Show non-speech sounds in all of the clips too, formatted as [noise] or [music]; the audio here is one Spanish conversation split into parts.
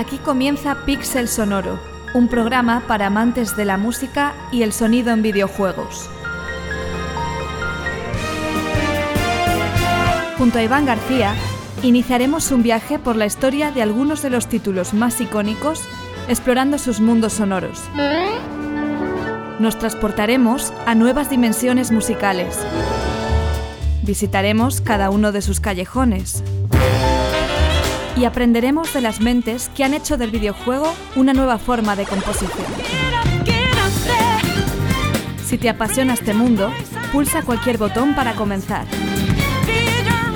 Aquí comienza Pixel Sonoro, un programa para amantes de la música y el sonido en videojuegos. Junto a Iván García, iniciaremos un viaje por la historia de algunos de los títulos más icónicos, explorando sus mundos sonoros. Nos transportaremos a nuevas dimensiones musicales. Visitaremos cada uno de sus callejones. Y aprenderemos de las mentes que han hecho del videojuego una nueva forma de composición. Si te apasiona este mundo, pulsa cualquier botón para comenzar.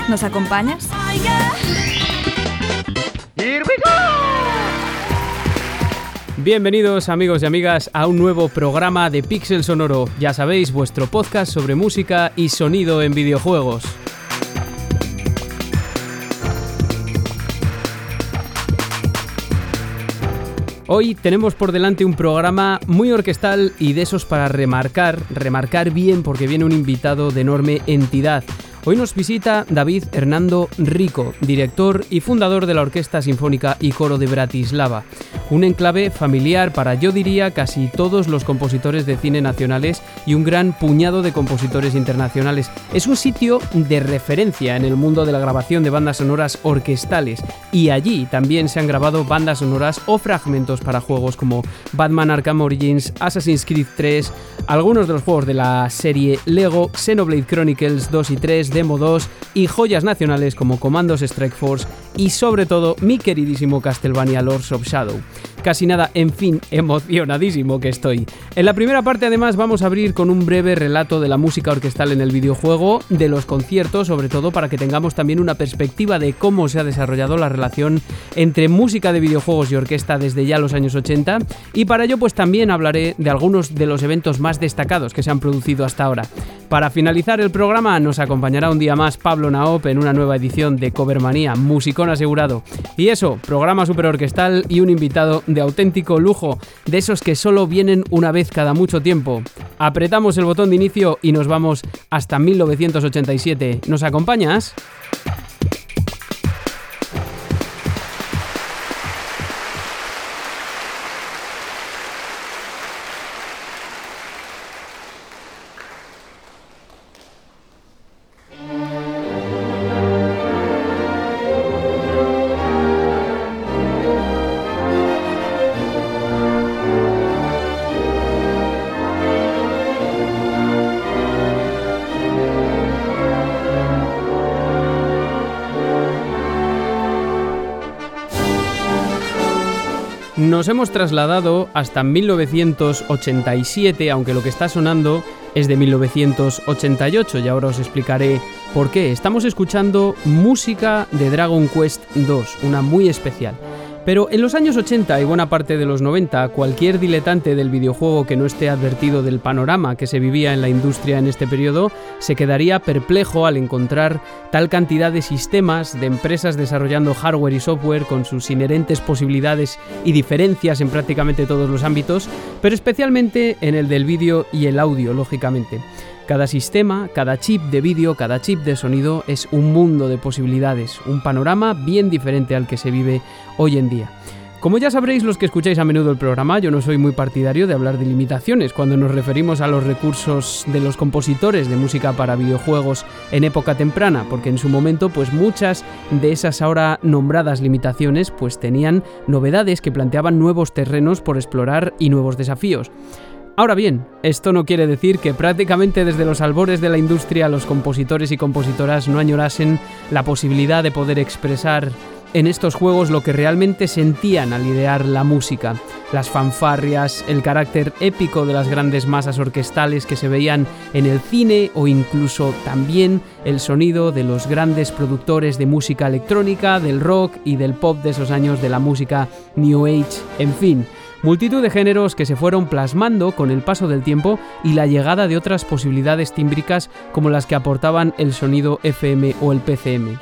¿Nos acompañas? Bienvenidos amigos y amigas a un nuevo programa de Pixel Sonoro, ya sabéis, vuestro podcast sobre música y sonido en videojuegos. Hoy tenemos por delante un programa muy orquestal y de esos para remarcar, remarcar bien porque viene un invitado de enorme entidad. Hoy nos visita David Hernando Rico, director y fundador de la Orquesta Sinfónica y Coro de Bratislava. Un enclave familiar para, yo diría, casi todos los compositores de cine nacionales y un gran puñado de compositores internacionales. Es un sitio de referencia en el mundo de la grabación de bandas sonoras orquestales y allí también se han grabado bandas sonoras o fragmentos para juegos como Batman Arkham Origins, Assassin's Creed 3, algunos de los juegos de la serie Lego, Xenoblade Chronicles 2 y 3, Demo 2 y joyas nacionales como Comandos Strike Force y sobre todo mi queridísimo Castlevania Lords of Shadow. Casi nada, en fin, [laughs] emocionadísimo que estoy. En la primera parte además vamos a abrir con un breve relato de la música orquestal en el videojuego, de los conciertos, sobre todo para que tengamos también una perspectiva de cómo se ha desarrollado la relación entre música de videojuegos y orquesta desde ya los años 80 y para ello pues también hablaré de algunos de los eventos más destacados que se han producido hasta ahora. Para finalizar el programa nos acompañará un día más Pablo Naop en una nueva edición de Covermanía, musicón asegurado. Y eso, programa super orquestal y un invitado de auténtico lujo, de esos que solo vienen una vez cada mucho tiempo. Apretamos el botón de inicio y nos vamos hasta 1987. ¿Nos acompañas? Nos hemos trasladado hasta 1987, aunque lo que está sonando es de 1988 y ahora os explicaré por qué. Estamos escuchando música de Dragon Quest 2, una muy especial. Pero en los años 80 y buena parte de los 90, cualquier diletante del videojuego que no esté advertido del panorama que se vivía en la industria en este periodo se quedaría perplejo al encontrar tal cantidad de sistemas, de empresas desarrollando hardware y software con sus inherentes posibilidades y diferencias en prácticamente todos los ámbitos, pero especialmente en el del vídeo y el audio, lógicamente. Cada sistema, cada chip de vídeo, cada chip de sonido es un mundo de posibilidades, un panorama bien diferente al que se vive hoy en día. Como ya sabréis los que escucháis a menudo el programa, yo no soy muy partidario de hablar de limitaciones cuando nos referimos a los recursos de los compositores de música para videojuegos en época temprana, porque en su momento pues muchas de esas ahora nombradas limitaciones pues tenían novedades que planteaban nuevos terrenos por explorar y nuevos desafíos. Ahora bien, esto no quiere decir que prácticamente desde los albores de la industria los compositores y compositoras no añorasen la posibilidad de poder expresar en estos juegos lo que realmente sentían al idear la música, las fanfarrias, el carácter épico de las grandes masas orquestales que se veían en el cine o incluso también el sonido de los grandes productores de música electrónica, del rock y del pop de esos años de la música New Age, en fin. Multitud de géneros que se fueron plasmando con el paso del tiempo y la llegada de otras posibilidades tímbricas como las que aportaban el sonido FM o el PCM.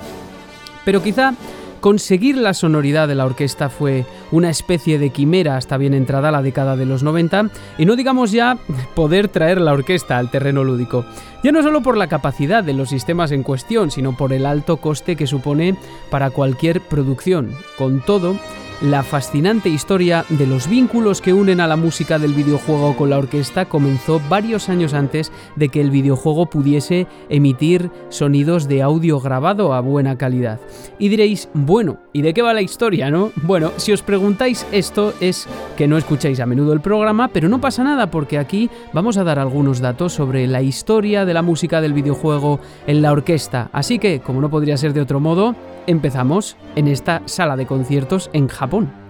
Pero quizá conseguir la sonoridad de la orquesta fue una especie de quimera hasta bien entrada la década de los 90 y no digamos ya poder traer la orquesta al terreno lúdico. Ya no solo por la capacidad de los sistemas en cuestión, sino por el alto coste que supone para cualquier producción. Con todo, la fascinante historia de los vínculos que unen a la música del videojuego con la orquesta comenzó varios años antes de que el videojuego pudiese emitir sonidos de audio grabado a buena calidad. Y diréis, bueno, ¿y de qué va la historia, no? Bueno, si os preguntáis esto es que no escucháis a menudo el programa, pero no pasa nada porque aquí vamos a dar algunos datos sobre la historia de la música del videojuego en la orquesta. Así que, como no podría ser de otro modo, empezamos en esta sala de conciertos en Japón.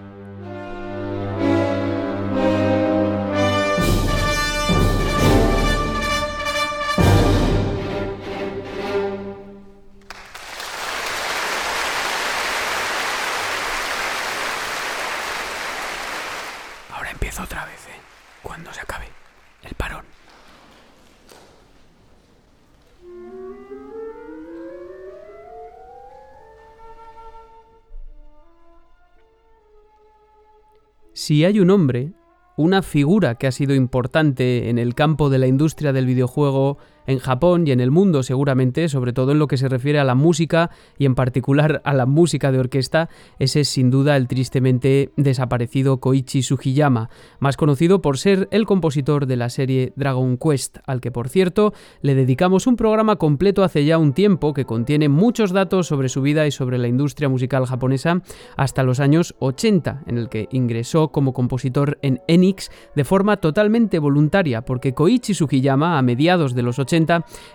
Si hay un hombre, una figura que ha sido importante en el campo de la industria del videojuego en Japón y en el mundo seguramente, sobre todo en lo que se refiere a la música y en particular a la música de orquesta, ese es sin duda el tristemente desaparecido Koichi Sugiyama, más conocido por ser el compositor de la serie Dragon Quest, al que por cierto le dedicamos un programa completo hace ya un tiempo que contiene muchos datos sobre su vida y sobre la industria musical japonesa hasta los años 80, en el que ingresó como compositor en Enix de forma totalmente voluntaria, porque Koichi Sugiyama a mediados de los 80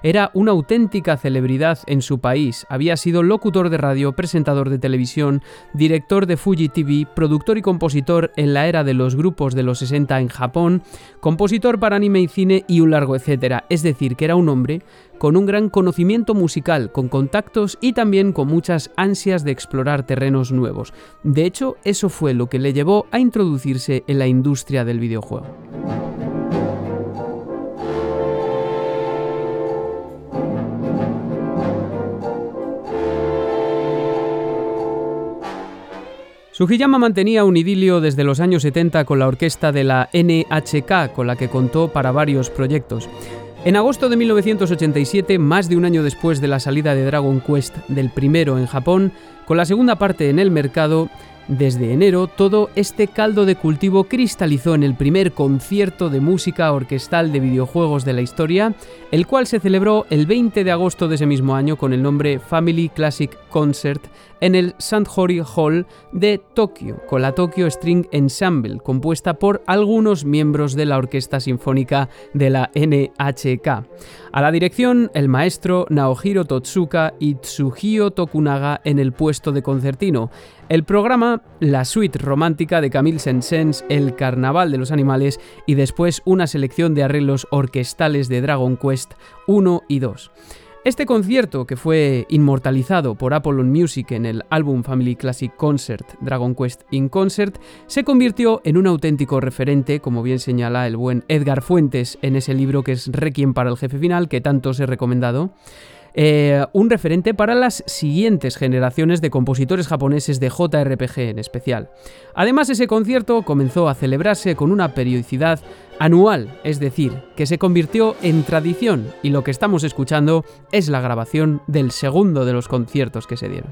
era una auténtica celebridad en su país. Había sido locutor de radio, presentador de televisión, director de Fuji TV, productor y compositor en la era de los grupos de los 60 en Japón, compositor para anime y cine y un largo etcétera. Es decir, que era un hombre con un gran conocimiento musical, con contactos y también con muchas ansias de explorar terrenos nuevos. De hecho, eso fue lo que le llevó a introducirse en la industria del videojuego. Sugiyama mantenía un idilio desde los años 70 con la orquesta de la NHK, con la que contó para varios proyectos. En agosto de 1987, más de un año después de la salida de Dragon Quest del primero en Japón, con la segunda parte en el mercado, desde enero, todo este caldo de cultivo cristalizó en el primer concierto de música orquestal de videojuegos de la historia, el cual se celebró el 20 de agosto de ese mismo año con el nombre Family Classic Concert en el Sandhori Hall de Tokio, con la Tokyo String Ensemble, compuesta por algunos miembros de la Orquesta Sinfónica de la NHK. A la dirección, el maestro Naohiro Totsuka y Tsuhio Tokunaga en el puesto de concertino. El programa, la suite romántica de Camille Saint-Saëns, El Carnaval de los Animales y después una selección de arreglos orquestales de Dragon Quest 1 y 2. Este concierto, que fue inmortalizado por Apollon Music en el álbum Family Classic Concert Dragon Quest in Concert, se convirtió en un auténtico referente, como bien señala el buen Edgar Fuentes en ese libro que es Requiem para el jefe final, que tanto os he recomendado. Eh, un referente para las siguientes generaciones de compositores japoneses de JRPG en especial. Además, ese concierto comenzó a celebrarse con una periodicidad anual, es decir, que se convirtió en tradición y lo que estamos escuchando es la grabación del segundo de los conciertos que se dieron.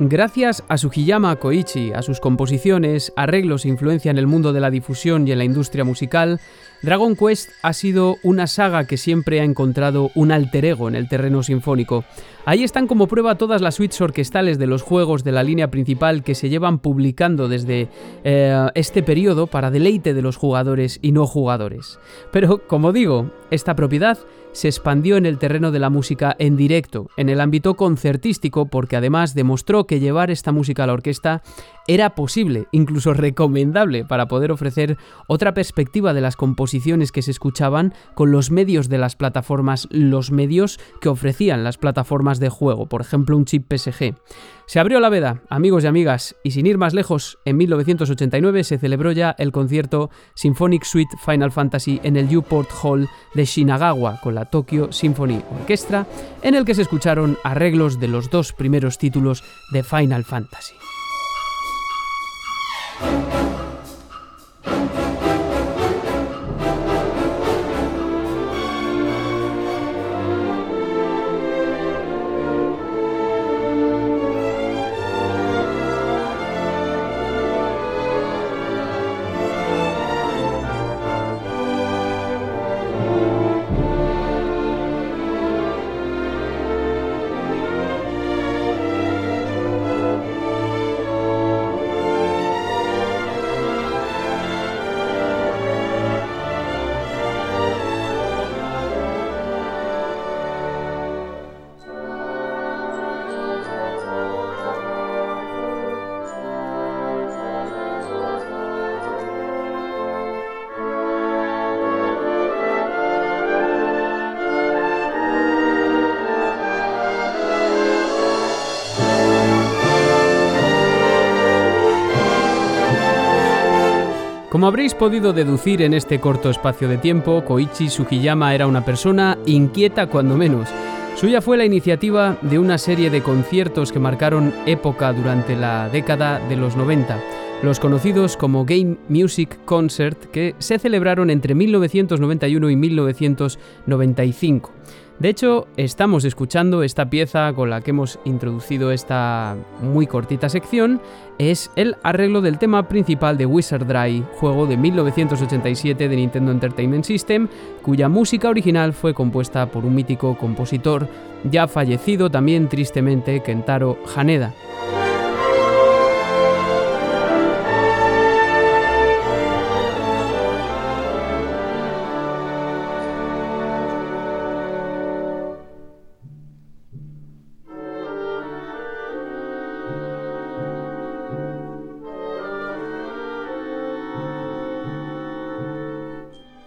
Gracias a Sugiyama Koichi, a sus composiciones, arreglos e influencia en el mundo de la difusión y en la industria musical, Dragon Quest ha sido una saga que siempre ha encontrado un alter ego en el terreno sinfónico. Ahí están como prueba todas las suites orquestales de los juegos de la línea principal que se llevan publicando desde eh, este periodo para deleite de los jugadores y no jugadores. Pero, como digo, esta propiedad se expandió en el terreno de la música en directo, en el ámbito concertístico, porque además demostró que llevar esta música a la orquesta era posible, incluso recomendable, para poder ofrecer otra perspectiva de las composiciones que se escuchaban con los medios de las plataformas, los medios que ofrecían las plataformas de juego, por ejemplo un chip PSG. Se abrió la veda, amigos y amigas, y sin ir más lejos, en 1989 se celebró ya el concierto Symphonic Suite Final Fantasy en el Newport Hall de Shinagawa con la Tokyo Symphony Orchestra, en el que se escucharon arreglos de los dos primeros títulos de Final Fantasy. Como habréis podido deducir en este corto espacio de tiempo, Koichi Sugiyama era una persona inquieta cuando menos. Suya fue la iniciativa de una serie de conciertos que marcaron época durante la década de los 90 los conocidos como Game Music Concert, que se celebraron entre 1991 y 1995. De hecho, estamos escuchando esta pieza con la que hemos introducido esta muy cortita sección, es el arreglo del tema principal de Wizard Dry, juego de 1987 de Nintendo Entertainment System, cuya música original fue compuesta por un mítico compositor ya fallecido también tristemente, Kentaro Haneda.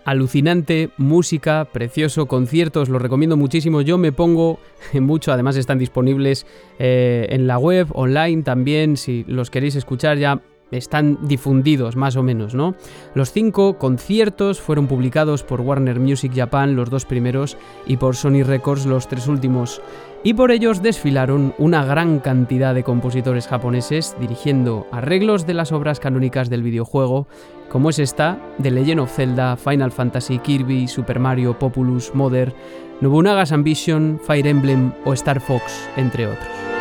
Alucinante, música, precioso, conciertos, los recomiendo muchísimo. Yo me pongo [laughs] mucho, además están disponibles eh, en la web, online también, si los queréis escuchar ya están difundidos más o menos, ¿no? Los cinco conciertos fueron publicados por Warner Music Japan, los dos primeros, y por Sony Records, los tres últimos. Y por ellos desfilaron una gran cantidad de compositores japoneses dirigiendo arreglos de las obras canónicas del videojuego, como es esta, de Legend of Zelda, Final Fantasy, Kirby, Super Mario, Populous, Mother, Nobunaga's Ambition, Fire Emblem o Star Fox, entre otros.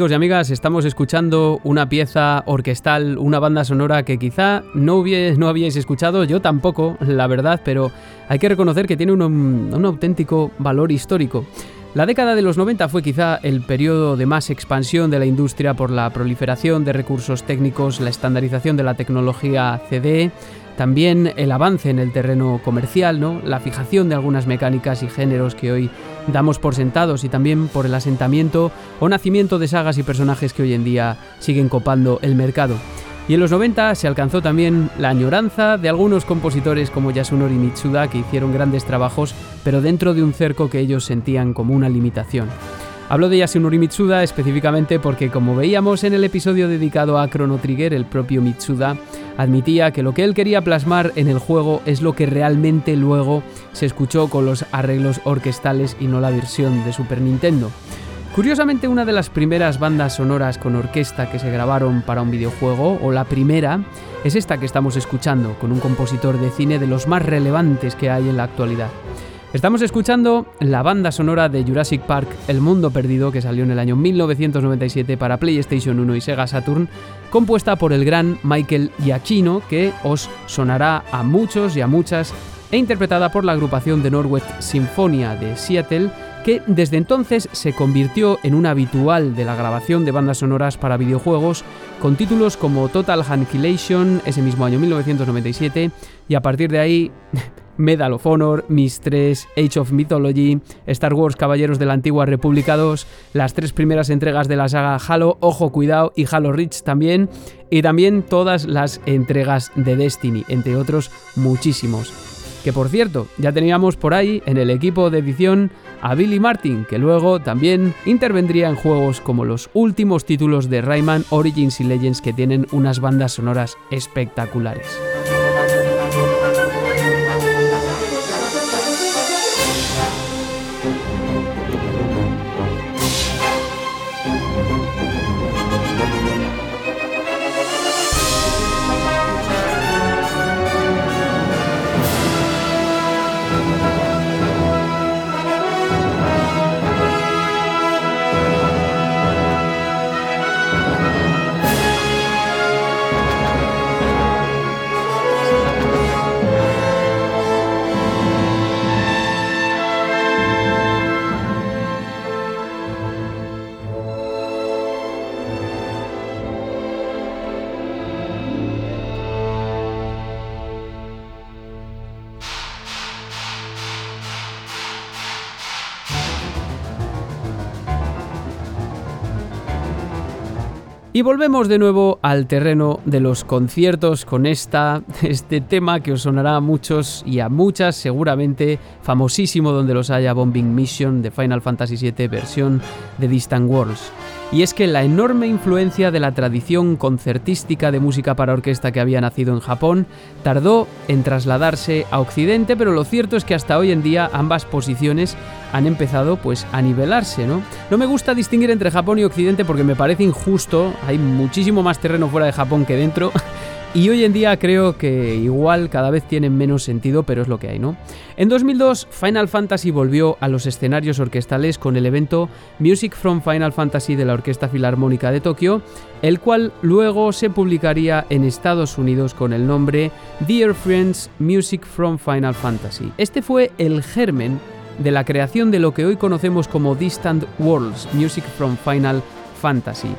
Amigos y amigas, estamos escuchando una pieza orquestal, una banda sonora que quizá no, no habíais escuchado, yo tampoco, la verdad, pero hay que reconocer que tiene un, un auténtico valor histórico. La década de los 90 fue quizá el periodo de más expansión de la industria por la proliferación de recursos técnicos, la estandarización de la tecnología CD, también el avance en el terreno comercial, ¿no? la fijación de algunas mecánicas y géneros que hoy damos por sentados y también por el asentamiento o nacimiento de sagas y personajes que hoy en día siguen copando el mercado. Y en los 90 se alcanzó también la añoranza de algunos compositores como Yasunori Mitsuda que hicieron grandes trabajos, pero dentro de un cerco que ellos sentían como una limitación. Hablo de Yasunori Mitsuda específicamente porque, como veíamos en el episodio dedicado a Chrono Trigger, el propio Mitsuda admitía que lo que él quería plasmar en el juego es lo que realmente luego se escuchó con los arreglos orquestales y no la versión de Super Nintendo. Curiosamente, una de las primeras bandas sonoras con orquesta que se grabaron para un videojuego, o la primera, es esta que estamos escuchando, con un compositor de cine de los más relevantes que hay en la actualidad. Estamos escuchando la banda sonora de Jurassic Park El Mundo Perdido que salió en el año 1997 para PlayStation 1 y Sega Saturn, compuesta por el gran Michael Giacchino que os sonará a muchos y a muchas e interpretada por la agrupación de Norwest Sinfonia de Seattle que desde entonces se convirtió en un habitual de la grabación de bandas sonoras para videojuegos con títulos como Total Annihilation ese mismo año 1997 y a partir de ahí [laughs] Medal of Honor, Mis 3, Age of Mythology, Star Wars Caballeros de la Antigua República 2, las tres primeras entregas de la saga Halo, Ojo Cuidado y Halo Reach también, y también todas las entregas de Destiny, entre otros muchísimos. Que por cierto, ya teníamos por ahí en el equipo de edición a Billy Martin, que luego también intervendría en juegos como los últimos títulos de Rayman Origins y Legends que tienen unas bandas sonoras espectaculares. Y volvemos de nuevo al terreno de los conciertos con esta, este tema que os sonará a muchos y a muchas seguramente, famosísimo donde los haya Bombing Mission de Final Fantasy VII versión de Distant Worlds y es que la enorme influencia de la tradición concertística de música para orquesta que había nacido en Japón tardó en trasladarse a Occidente, pero lo cierto es que hasta hoy en día ambas posiciones han empezado pues a nivelarse, ¿no? No me gusta distinguir entre Japón y Occidente porque me parece injusto, hay muchísimo más terreno fuera de Japón que dentro. [laughs] Y hoy en día creo que igual cada vez tienen menos sentido, pero es lo que hay, ¿no? En 2002, Final Fantasy volvió a los escenarios orquestales con el evento Music from Final Fantasy de la Orquesta Filarmónica de Tokio, el cual luego se publicaría en Estados Unidos con el nombre Dear Friends Music from Final Fantasy. Este fue el germen de la creación de lo que hoy conocemos como Distant Worlds Music from Final Fantasy.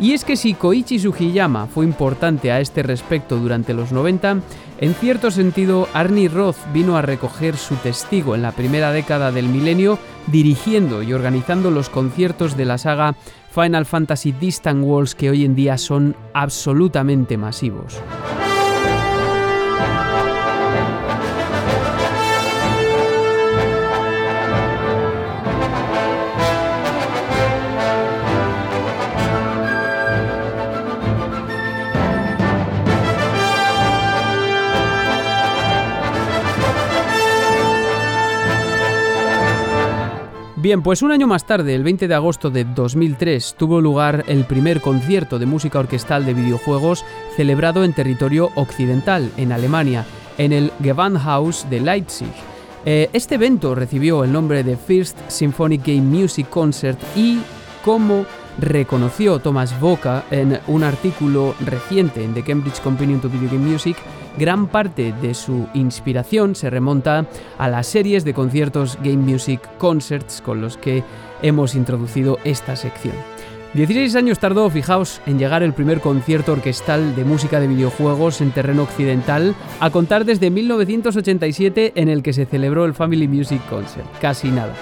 Y es que si Koichi Sugiyama fue importante a este respecto durante los 90, en cierto sentido Arnie Roth vino a recoger su testigo en la primera década del milenio, dirigiendo y organizando los conciertos de la saga Final Fantasy Distant Worlds que hoy en día son absolutamente masivos. Bien, pues un año más tarde, el 20 de agosto de 2003, tuvo lugar el primer concierto de música orquestal de videojuegos celebrado en territorio occidental, en Alemania, en el Gewandhaus de Leipzig. Eh, este evento recibió el nombre de First Symphonic Game Music Concert y como reconoció Thomas Boca en un artículo reciente en The Cambridge Companion to Video Game Music, gran parte de su inspiración se remonta a las series de conciertos Game Music Concerts con los que hemos introducido esta sección. 16 años tardó, fijaos, en llegar el primer concierto orquestal de música de videojuegos en terreno occidental, a contar desde 1987 en el que se celebró el Family Music Concert. Casi nada.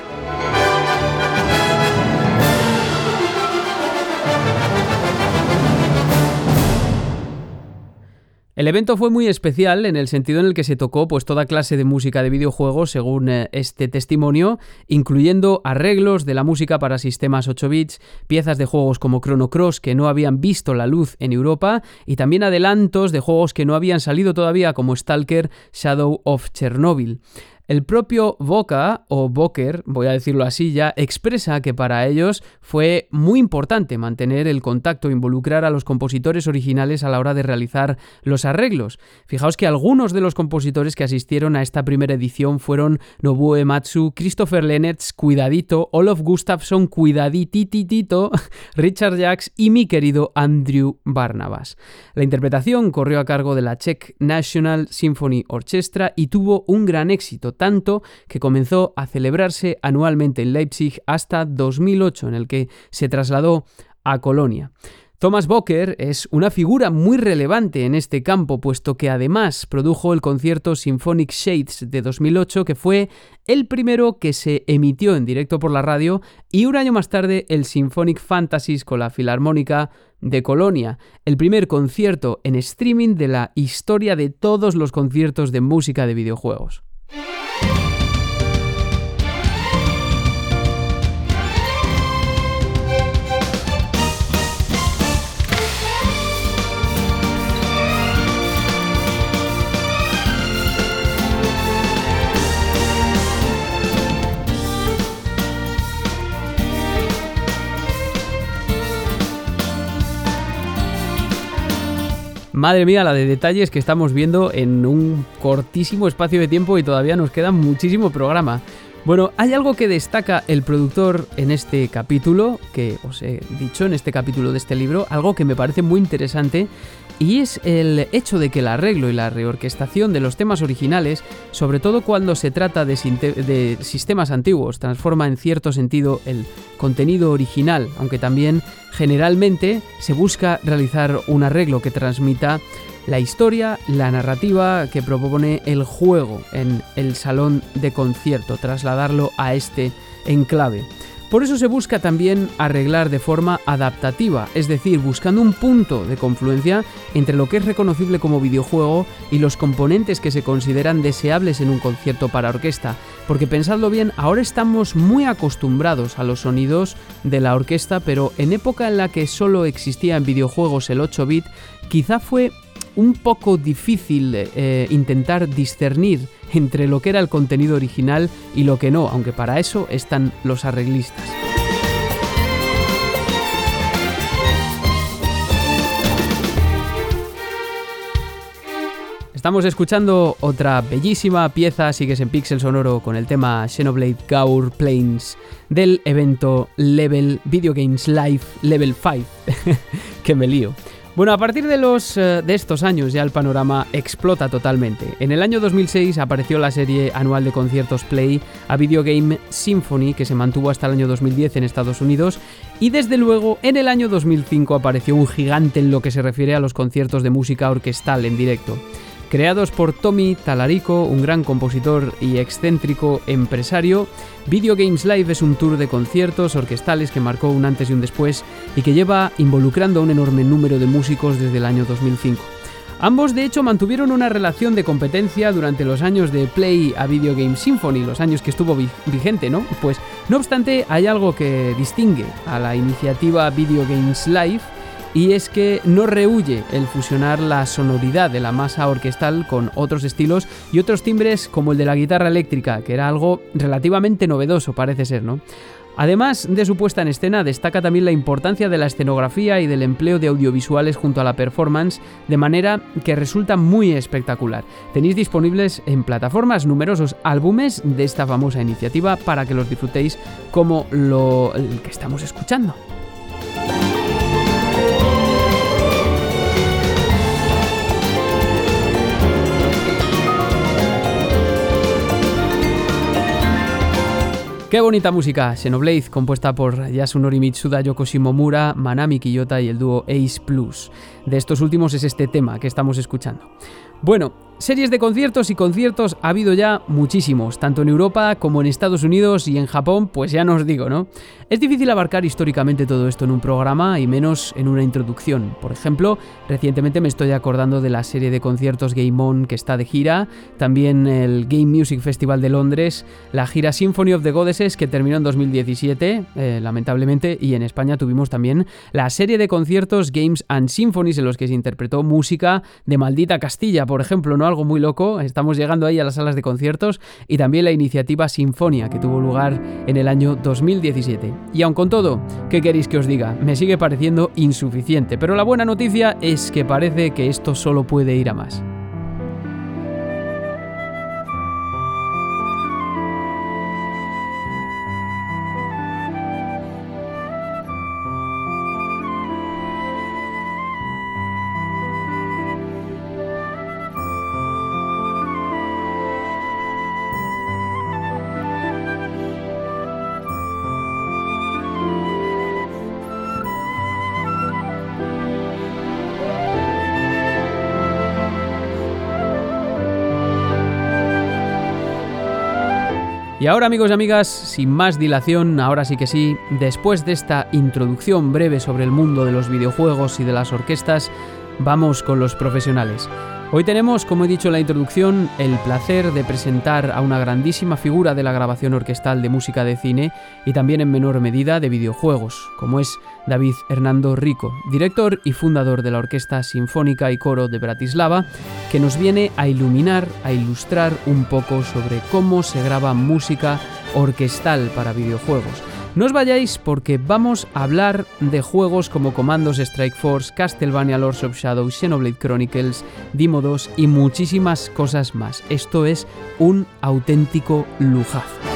El evento fue muy especial en el sentido en el que se tocó pues toda clase de música de videojuegos según eh, este testimonio, incluyendo arreglos de la música para sistemas 8 bits, piezas de juegos como Chrono Cross que no habían visto la luz en Europa y también adelantos de juegos que no habían salido todavía como Stalker Shadow of Chernobyl. El propio Boca, o Boker, voy a decirlo así ya, expresa que para ellos fue muy importante mantener el contacto, involucrar a los compositores originales a la hora de realizar los arreglos. Fijaos que algunos de los compositores que asistieron a esta primera edición fueron Nobuo Ematsu, Christopher Lennertz, cuidadito, Olof Gustafsson, cuidadititito, [laughs] Richard Jacks y mi querido Andrew Barnabas. La interpretación corrió a cargo de la Czech National Symphony Orchestra y tuvo un gran éxito, tanto que comenzó a celebrarse anualmente en Leipzig hasta 2008, en el que se trasladó a Colonia. Thomas Bocker es una figura muy relevante en este campo, puesto que además produjo el concierto Symphonic Shades de 2008, que fue el primero que se emitió en directo por la radio, y un año más tarde el Symphonic Fantasies con la Filarmónica de Colonia, el primer concierto en streaming de la historia de todos los conciertos de música de videojuegos. Madre mía, la de detalles que estamos viendo en un cortísimo espacio de tiempo y todavía nos queda muchísimo programa. Bueno, hay algo que destaca el productor en este capítulo, que os he dicho en este capítulo de este libro, algo que me parece muy interesante, y es el hecho de que el arreglo y la reorquestación de los temas originales, sobre todo cuando se trata de, de sistemas antiguos, transforma en cierto sentido el contenido original, aunque también generalmente se busca realizar un arreglo que transmita la historia, la narrativa que propone el juego en el salón de concierto, trasladarlo a este enclave. Por eso se busca también arreglar de forma adaptativa, es decir, buscando un punto de confluencia entre lo que es reconocible como videojuego y los componentes que se consideran deseables en un concierto para orquesta. Porque pensadlo bien, ahora estamos muy acostumbrados a los sonidos de la orquesta, pero en época en la que solo existía en videojuegos el 8-bit, quizá fue un poco difícil eh, intentar discernir entre lo que era el contenido original y lo que no, aunque para eso están los arreglistas. Estamos escuchando otra bellísima pieza, sigues en Pixel Sonoro con el tema Xenoblade Gaur Plains del evento Level Video Games Live Level 5. [laughs] que me lío. Bueno, a partir de, los, eh, de estos años ya el panorama explota totalmente. En el año 2006 apareció la serie anual de conciertos Play a Video Game Symphony, que se mantuvo hasta el año 2010 en Estados Unidos, y desde luego en el año 2005 apareció un gigante en lo que se refiere a los conciertos de música orquestal en directo. Creados por Tommy Talarico, un gran compositor y excéntrico empresario, Video Games Live es un tour de conciertos orquestales que marcó un antes y un después y que lleva involucrando a un enorme número de músicos desde el año 2005. Ambos de hecho mantuvieron una relación de competencia durante los años de Play a Video Game Symphony, los años que estuvo vigente, ¿no? Pues no obstante hay algo que distingue a la iniciativa Video Games Live y es que no rehuye el fusionar la sonoridad de la masa orquestal con otros estilos y otros timbres como el de la guitarra eléctrica, que era algo relativamente novedoso, parece ser, ¿no? Además de su puesta en escena, destaca también la importancia de la escenografía y del empleo de audiovisuales junto a la performance, de manera que resulta muy espectacular. Tenéis disponibles en plataformas numerosos álbumes de esta famosa iniciativa para que los disfrutéis como lo que estamos escuchando. Qué bonita música, Xenoblade, compuesta por Yasunori Mitsuda, Yoko Shimomura, Manami Kiyota y el dúo Ace Plus. De estos últimos es este tema que estamos escuchando. Bueno, series de conciertos y conciertos ha habido ya muchísimos, tanto en Europa como en Estados Unidos y en Japón, pues ya no os digo, ¿no? Es difícil abarcar históricamente todo esto en un programa y menos en una introducción. Por ejemplo, recientemente me estoy acordando de la serie de conciertos Game On que está de gira, también el Game Music Festival de Londres, la gira Symphony of the Goddesses que terminó en 2017, eh, lamentablemente, y en España tuvimos también la serie de conciertos Games and Symphonies en los que se interpretó música de Maldita Castilla, por ejemplo, ¿no? Algo muy loco. Estamos llegando ahí a las salas de conciertos y también la iniciativa Sinfonia que tuvo lugar en el año 2017. Y aun con todo, ¿qué queréis que os diga? Me sigue pareciendo insuficiente, pero la buena noticia es que parece que esto solo puede ir a más. Y ahora amigos y amigas, sin más dilación, ahora sí que sí, después de esta introducción breve sobre el mundo de los videojuegos y de las orquestas, vamos con los profesionales. Hoy tenemos, como he dicho en la introducción, el placer de presentar a una grandísima figura de la grabación orquestal de música de cine y también en menor medida de videojuegos, como es David Hernando Rico, director y fundador de la Orquesta Sinfónica y Coro de Bratislava, que nos viene a iluminar, a ilustrar un poco sobre cómo se graba música orquestal para videojuegos. No os vayáis porque vamos a hablar de juegos como Comandos Strike Force, Castlevania Lords of Shadow, Xenoblade Chronicles, Dimo 2 y muchísimas cosas más. Esto es un auténtico lujazo.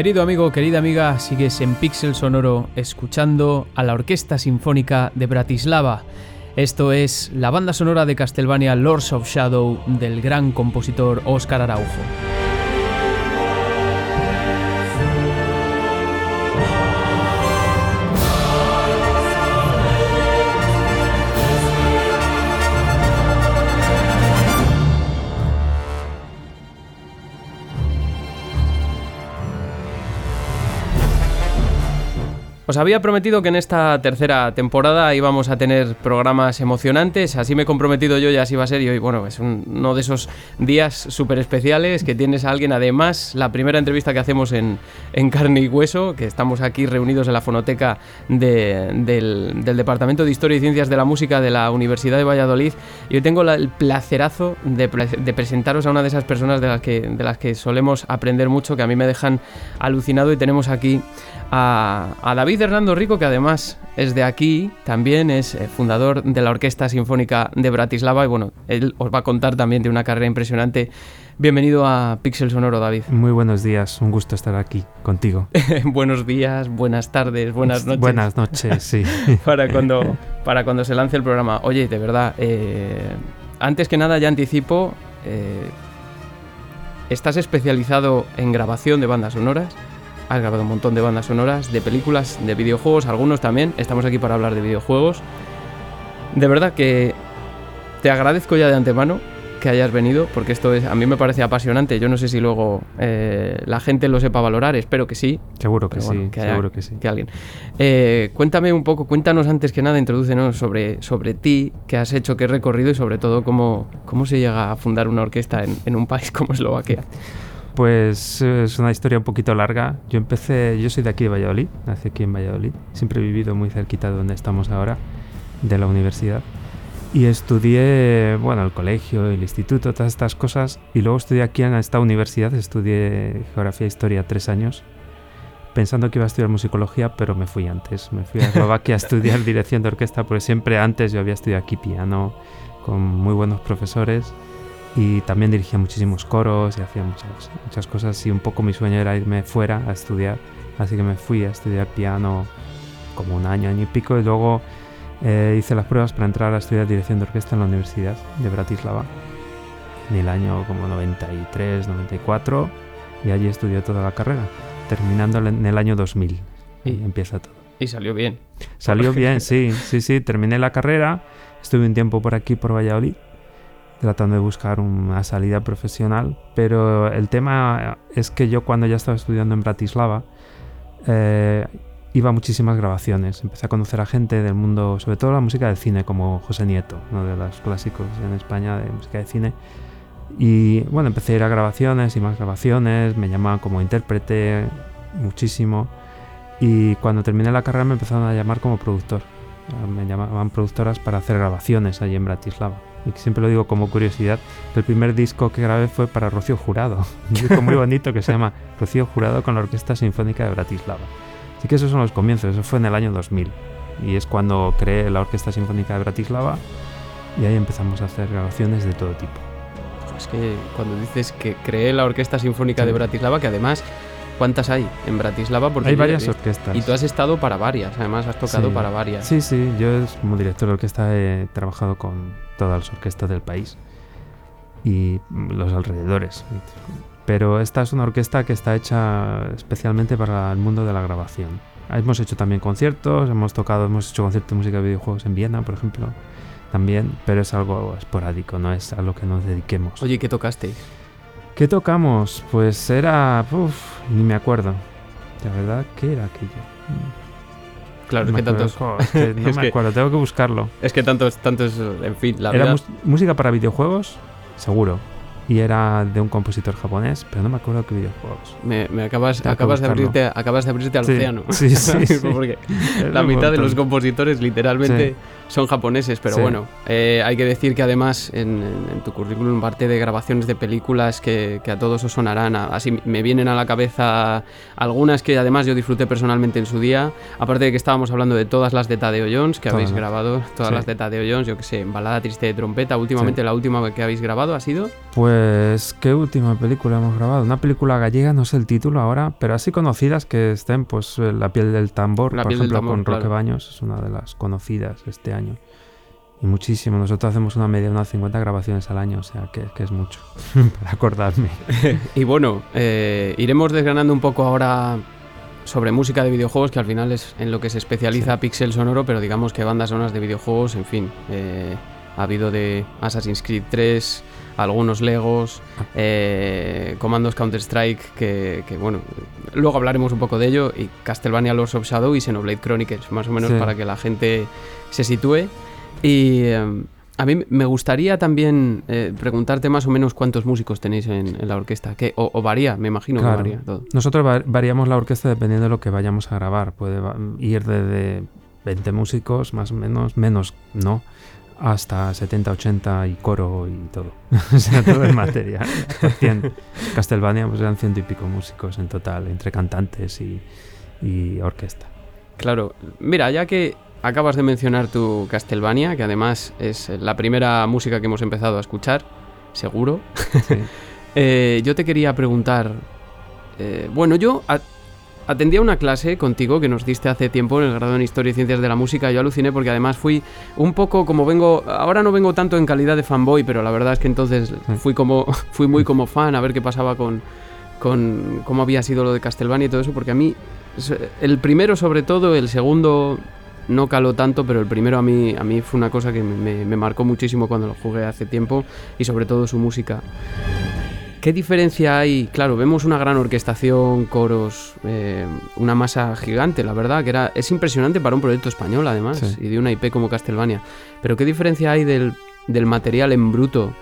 Querido amigo, querida amiga, sigues en Pixel Sonoro escuchando a la Orquesta Sinfónica de Bratislava. Esto es la banda sonora de Castlevania Lords of Shadow del gran compositor Óscar Araujo. Os había prometido que en esta tercera temporada íbamos a tener programas emocionantes, así me he comprometido yo y así va a ser. Y hoy, bueno, es uno de esos días súper especiales que tienes a alguien, además, la primera entrevista que hacemos en, carne y hueso, que estamos aquí reunidos en la fonoteca del, Departamento de Historia y Ciencias de la Música de la Universidad de Valladolid. Y hoy tengo el placerazo de, presentaros a una de esas personas de las que solemos aprender mucho, que a mí me dejan alucinado. Y tenemos aquí a, a David Hernando Rico, que además es de aquí, también es eh, fundador de la Orquesta Sinfónica de Bratislava y bueno, él os va a contar también de una carrera impresionante. Bienvenido a Pixel Sonoro, David. Muy buenos días, un gusto estar aquí contigo. [laughs] buenos días, buenas tardes, buenas noches. Buenas noches, sí. [laughs] para, cuando, para cuando se lance el programa. Oye, de verdad, eh, antes que nada ya anticipo, eh, estás especializado en grabación de bandas sonoras has grabado un montón de bandas sonoras, de películas, de videojuegos, algunos también. Estamos aquí para hablar de videojuegos. De verdad que te agradezco ya de antemano que hayas venido, porque esto es, a mí me parece apasionante. Yo no sé si luego eh, la gente lo sepa valorar, espero que sí. Seguro que sí, seguro que sí. Que alguien. Eh, cuéntame un poco, cuéntanos antes que nada, introdúcenos sobre, sobre ti, qué has hecho, qué recorrido y sobre todo cómo, cómo se llega a fundar una orquesta en, en un país como Eslovaquia. Pues es una historia un poquito larga. Yo empecé, yo soy de aquí de Valladolid, nací aquí en Valladolid. Siempre he vivido muy cerquita de donde estamos ahora, de la universidad. Y estudié, bueno, el colegio, el instituto, todas estas cosas. Y luego estudié aquí en esta universidad, estudié geografía e historia tres años, pensando que iba a estudiar musicología, pero me fui antes. Me fui a Eslovaquia a estudiar [laughs] dirección de orquesta, porque siempre antes yo había estudiado aquí piano con muy buenos profesores y también dirigía muchísimos coros y hacía muchas, muchas cosas y un poco mi sueño era irme fuera a estudiar, así que me fui a estudiar piano como un año, año y pico y luego eh, hice las pruebas para entrar a estudiar dirección de orquesta en la Universidad de Bratislava en el año como 93, 94 y allí estudié toda la carrera, terminando en el año 2000 y empieza todo. Y salió bien. Salió [laughs] bien, sí, sí, sí, terminé la carrera, estuve un tiempo por aquí, por Valladolid tratando de buscar una salida profesional, pero el tema es que yo cuando ya estaba estudiando en Bratislava eh, iba a muchísimas grabaciones, empecé a conocer a gente del mundo, sobre todo la música de cine, como José Nieto, uno de los clásicos en España de música de cine. Y bueno, empecé a ir a grabaciones y más grabaciones, me llamaban como intérprete muchísimo. Y cuando terminé la carrera me empezaron a llamar como productor. Me llamaban productoras para hacer grabaciones allí en Bratislava y siempre lo digo como curiosidad, el primer disco que grabé fue para Rocío Jurado, [laughs] un disco muy bonito que se llama Rocío Jurado con la Orquesta Sinfónica de Bratislava. Así que esos son los comienzos, eso fue en el año 2000 y es cuando creé la Orquesta Sinfónica de Bratislava y ahí empezamos a hacer grabaciones de todo tipo. Es que cuando dices que creé la Orquesta Sinfónica de Bratislava, que además ¿Cuántas hay en Bratislava? Porque hay varias orquestas. Y tú has estado para varias, además has tocado para varias. Sí, sí, yo como director de orquesta he trabajado con todas las orquestas del país y los alrededores. Pero esta es una orquesta que está hecha especialmente para el mundo de la grabación. Hemos hecho también conciertos, hemos tocado, hemos hecho conciertos de música de videojuegos en Viena, por ejemplo, también, pero es algo esporádico, no es a lo que nos dediquemos. Oye, ¿qué tocasteis? ¿Qué tocamos? Pues era... Uf, ni me acuerdo. De verdad, ¿qué era aquello? Claro, es que tantos... [laughs] no me acuerdo, tengo que buscarlo. Es que tantos, tantos, en fin, la Era música para videojuegos, seguro. Y era de un compositor japonés, pero no me acuerdo qué videojuegos. Me, acabas, acabas, de abrirte, acabas de abrirte al océano. Sí, sí, [laughs] Porque la mitad de los compositores literalmente son japoneses, pero bueno, eh, hay que decir que además en, tu currículum parte de grabaciones de películas que, a todos os sonarán. Así me vienen a la cabeza algunas que además yo disfruté personalmente en su día. Aparte de que estábamos hablando de todas las de Tadeo Jones que habéis grabado, todas las de Tadeo Jones, yo que sé, Balada Triste de Trompeta. Últimamente la última que habéis grabado ha sido. Pues, ¿qué última película hemos grabado? Una película gallega, no sé el título ahora, pero así conocidas que estén, pues La piel del tambor, por ejemplo, con Roque Baños, es una de las conocidas este año. Y muchísimo. Nosotros hacemos una media de unas 50 grabaciones al año, o sea que, es mucho, [laughs] para acordarme. [laughs] y bueno, eh, iremos desgranando un poco ahora sobre música de videojuegos, que al final es en lo que se especializa Pixel Sonoro, pero digamos que bandas sonoras de videojuegos, en fin. Eh, ha habido de Assassin's Creed 3, algunos Legos, eh, comandos Counter-Strike, que, bueno, luego hablaremos un poco de ello, y Castlevania Lords of Shadow y Xenoblade Chronicles, más o menos para que la gente se sitúe. Y em, a mí me gustaría también eh, preguntarte más o menos cuántos músicos tenéis en, la orquesta, que, o, varía, me imagino que varía todo. Nosotros variamos la orquesta dependiendo de lo que vayamos a grabar, puede ir desde 20 músicos, más o menos, menos no hasta 70, 80 y coro y todo. [laughs] o sea, todo el material. Castlevania pues eran ciento y pico músicos en total, entre cantantes y, y, orquesta. Claro, mira, ya que acabas de mencionar tu Castlevania, que además es la primera música que hemos empezado a escuchar, seguro. [laughs] Eh, yo te quería preguntar, eh, bueno, yo atendía una clase contigo que nos diste hace tiempo en el grado en Historia y Ciencias de la Música. Yo aluciné porque además fui un poco como vengo. Ahora no vengo tanto en calidad de fanboy, pero la verdad es que entonces fui como [laughs] fui muy como fan a ver qué pasaba con, con cómo había sido lo de Castlevania y todo eso, porque a mí el primero sobre todo, el segundo no caló tanto, pero el primero a mí, a mí fue una cosa que me, me marcó muchísimo cuando lo jugué hace tiempo y sobre todo su música. ¿Qué diferencia hay? Claro, vemos una gran orquestación, coros, eh, una masa gigante, la verdad, que era, es impresionante para un proyecto español, además, y de una IP como Castlevania. Pero ¿qué diferencia hay del, material en bruto?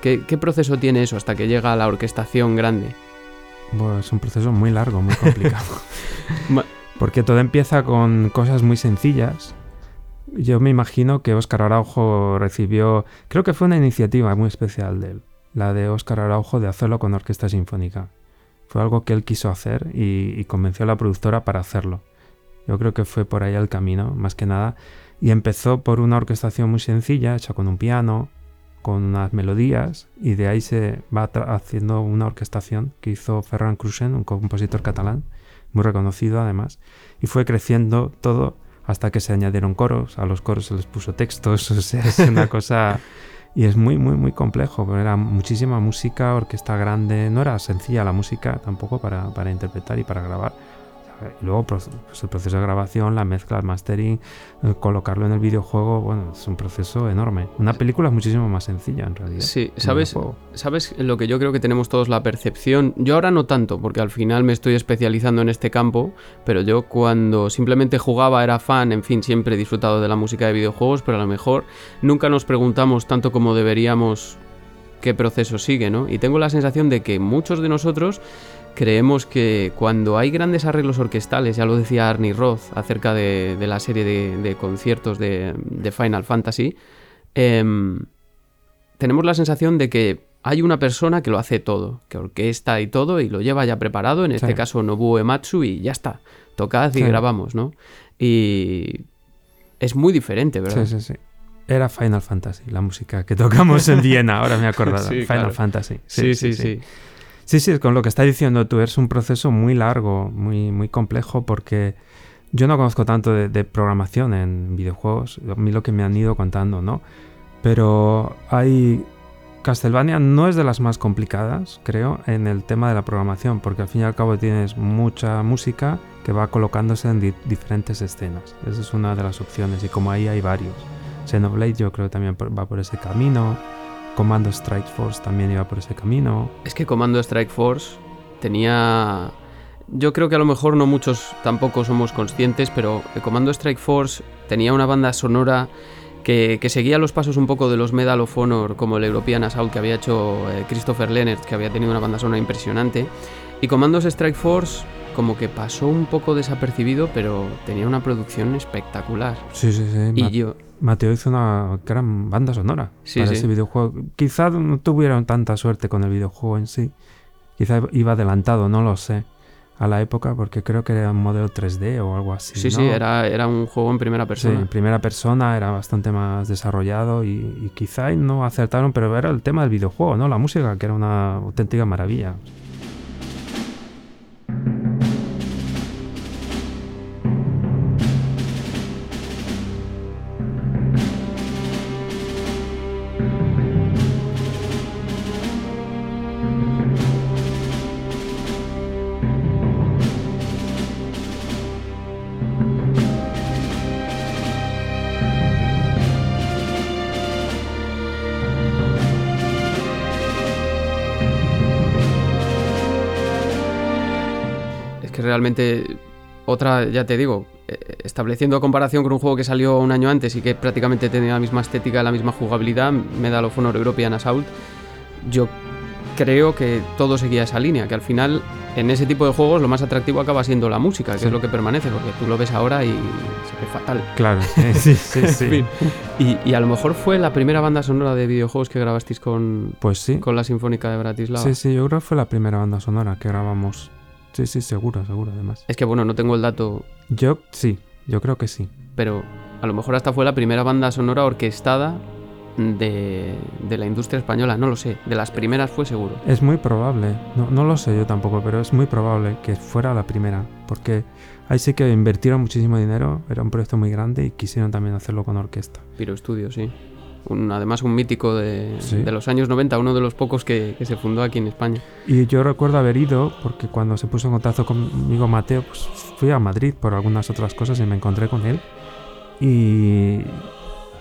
¿Qué, proceso tiene eso hasta que llega a la orquestación grande? Bueno, es un proceso muy largo, muy complicado. [laughs] [laughs] Porque todo empieza con cosas muy sencillas. Yo me imagino que Óscar Araujo recibió, creo que fue una iniciativa muy especial de él la de Óscar Araujo de hacerlo con orquesta sinfónica. Fue algo que él quiso hacer y, convenció a la productora para hacerlo. Yo creo que fue por ahí el camino, más que nada. Y empezó por una orquestación muy sencilla, hecha con un piano, con unas melodías, y de ahí se va haciendo una orquestación que hizo Ferran Crusen, un compositor catalán, muy reconocido además, y fue creciendo todo hasta que se añadieron coros, a los coros se les puso textos, [laughs] o sea, es una cosa [laughs] y es muy, muy, muy complejo, porque era muchísima música, orquesta grande, no era sencilla la música tampoco para, para interpretar y para grabar. Y luego pues, el proceso de grabación, la mezcla, el mastering, eh, colocarlo en el videojuego, bueno, es un proceso enorme. Una película es muchísimo más sencilla en realidad. Sí, ¿sabes, ¿sabes lo que yo creo que tenemos todos la percepción? Yo ahora no tanto, porque al final me estoy especializando en este campo, pero yo cuando simplemente jugaba era fan, en fin, siempre he disfrutado de la música de videojuegos, pero a lo mejor nunca nos preguntamos tanto como deberíamos qué proceso sigue, ¿no? Y tengo la sensación de que muchos de nosotros creemos que cuando hay grandes arreglos orquestales, ya lo decía Arnie Roth acerca de, la serie de, conciertos de, Final Fantasy, em, tenemos la sensación de que hay una persona que lo hace todo, que orquesta y todo y lo lleva ya preparado, en este caso Nobuo Ematsu, y ya está, tocad y grabamos, ¿no? Y es muy diferente, ¿verdad? Sí, sí, sí. Era Final Fantasy, la música que tocamos en [laughs] Viena, ahora me he acordado. Final Fantasy. sí, sí. sí. Sí, sí, con lo que está diciendo tú, es un proceso muy largo, muy, muy complejo, porque yo no conozco tanto de, programación en videojuegos, a mí lo que me han ido contando, ¿no? Pero hay... Castlevania no es de las más complicadas, creo, en el tema de la programación, porque al fin y al cabo tienes mucha música que va colocándose en diferentes escenas. Esa es una de las opciones, y como ahí hay varios. Xenoblade yo creo también va por ese camino. Comando Strike Force también iba por ese camino. Es que Comando Strike Force tenía... Yo creo que a lo mejor no muchos tampoco somos conscientes, pero Comando Strike Force tenía una banda sonora que, seguía los pasos un poco de los Medal of Honor, como el European Assault que había hecho eh, Christopher Leonard, que había tenido una banda sonora impresionante. Y Commandos Strike Force como que pasó un poco desapercibido, pero tenía una producción espectacular. Sí, sí, sí. Y Ma- yo, Mateo hizo una gran banda sonora Sí, para sí. ese videojuego. Quizá no tuvieron tanta suerte con el videojuego en sí. Quizá iba adelantado, no lo sé, a la época, porque creo que era un modelo 3D o algo así. sí, ¿no? sí, era, era un juego en primera Sí, persona. en primera persona era bastante más desarrollado y, y quizá no acertaron, pero era el tema del videojuego, ¿no? La música, que era una auténtica maravilla. Realmente, otra, ya te digo, eh, estableciendo comparación con un juego que salió un año antes y que prácticamente tenía la misma estética, la misma jugabilidad, Medal of Honor European Assault, yo creo que todo seguía esa línea, que al final en ese tipo de juegos lo más atractivo acaba siendo la música, que Sí. es lo que permanece, porque tú lo ves ahora y se ve fatal. Claro, [laughs] sí, sí, sí. En fin. Y, y a lo mejor fue la primera banda sonora de videojuegos que grabasteis con, Pues sí. con la Sinfónica de Bratislava. Sí, sí, yo creo que fue la primera banda sonora que grabamos. Sí, sí, seguro, seguro, además. Es que bueno, no tengo el dato, Yo sí, yo creo que sí. pero a lo mejor hasta fue la primera banda sonora orquestada de, de la industria española, no lo sé, de las primeras fue seguro. Es muy probable, no, no lo sé yo tampoco, pero es muy probable que fuera la primera, porque ahí sí que invirtieron muchísimo dinero, era un proyecto muy grande y quisieron también hacerlo con orquesta. Piro Studio, sí. Un- además un mítico de, Sí. de los años 90, uno de los pocos que, que se fundó aquí en España. Y yo recuerdo haber ido, porque cuando se puso en contacto conmigo Mateo, pues fui a Madrid por algunas otras cosas y me encontré con él. Y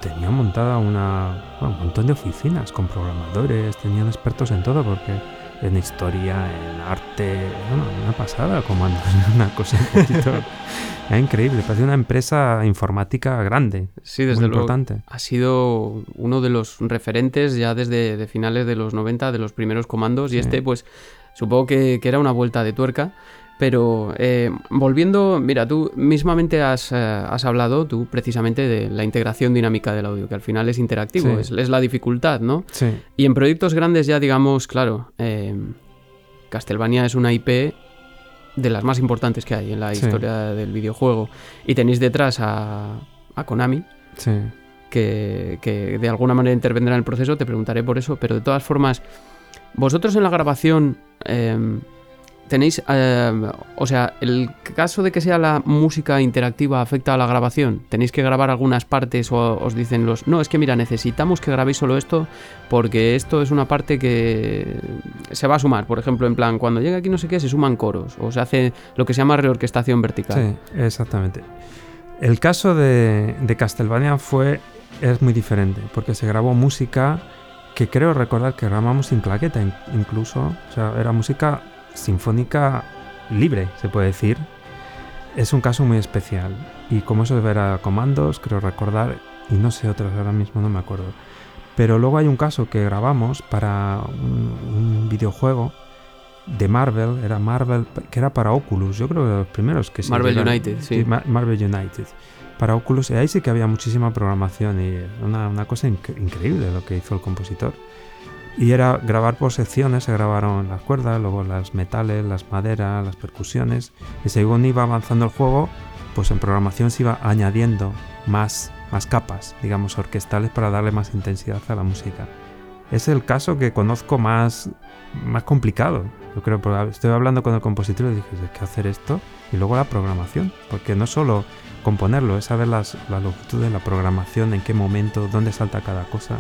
tenía montada una, bueno, un montón de oficinas con programadores, tenían expertos en todo, porque en historia, en arte, bueno, una pasada, comando, [laughs] una cosa un poquito... [laughs] Era increíble, parecía una empresa informática grande, Sí, desde muy luego. importante. Ha sido uno de los referentes ya desde de finales de los 90, de los primeros comandos, y este, pues, supongo que, que era una vuelta de tuerca. Pero eh, volviendo, mira, tú mismamente has, eh, has hablado, tú precisamente, de la integración dinámica del audio, que al final es interactivo, Sí. es, es la dificultad, ¿no? Sí, Y en proyectos grandes ya, digamos, claro, eh, Castlevania es una IP de las más importantes que hay en la Sí. historia del videojuego. Y tenéis detrás a, a Konami, sí. que, que de alguna manera intervendrá en el proceso, te preguntaré por eso, pero de todas formas, vosotros en la grabación eh, tenéis, eh, o sea, el caso de que sea la música interactiva afecta a la grabación, tenéis que grabar algunas partes o os dicen los, no, es que mira, necesitamos que grabéis solo esto porque esto es una parte que se va a sumar, por ejemplo, en plan, cuando llega aquí no sé qué, se suman coros o se hace lo que se llama reorquestación vertical. Sí, exactamente. El caso de, de Castlevania fue es muy diferente, porque se grabó música que creo recordar que grabamos sin claqueta in- incluso, o sea, era música sinfónica libre, se puede decir. Es un caso muy especial y como eso de ver a comandos, creo recordar, y no sé otros ahora mismo, no me acuerdo. Pero luego hay un caso que grabamos para un, un videojuego de Marvel, era Marvel, que era para Oculus, yo creo que de los primeros que se Marvel. United, sí. Ma- Marvel United. Para Oculus, y ahí sí que había muchísima programación y una, una cosa inc- increíble lo que hizo el compositor. Y era grabar por secciones, se grabaron las cuerdas, luego las metales, las maderas, las percusiones, y según iba avanzando el juego, pues en programación se iba añadiendo más, más capas, digamos, orquestales para darle más intensidad a la música. Es el caso que conozco más, más complicado. Yo creo, porque estoy hablando con el compositor y dije, hay que hacer esto y luego la programación, porque no solo componerlo, es saber las, la longitud de la programación, en qué momento, dónde salta cada cosa.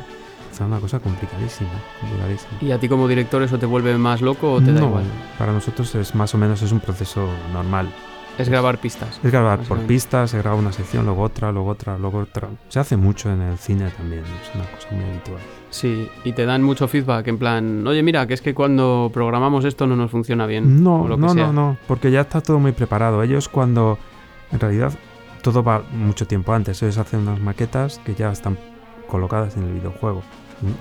Es una cosa complicadísima, complicadísima. ¿Y a ti como director eso te vuelve más loco o te da igual? Para nosotros es más o menos es un proceso normal. Es grabar pistas. Es grabar por pistas, se graba una sección, luego otra, luego otra, luego otra. Se hace mucho en el cine también, es una cosa muy habitual. Sí, y te dan mucho feedback en plan, oye, mira, que es que cuando programamos esto no nos funciona bien. No, o lo que no, sea. no, no, porque ya está todo muy preparado. Ellos cuando, en realidad, todo va mucho tiempo antes. Ellos hacen unas maquetas que ya están colocadas en el videojuego.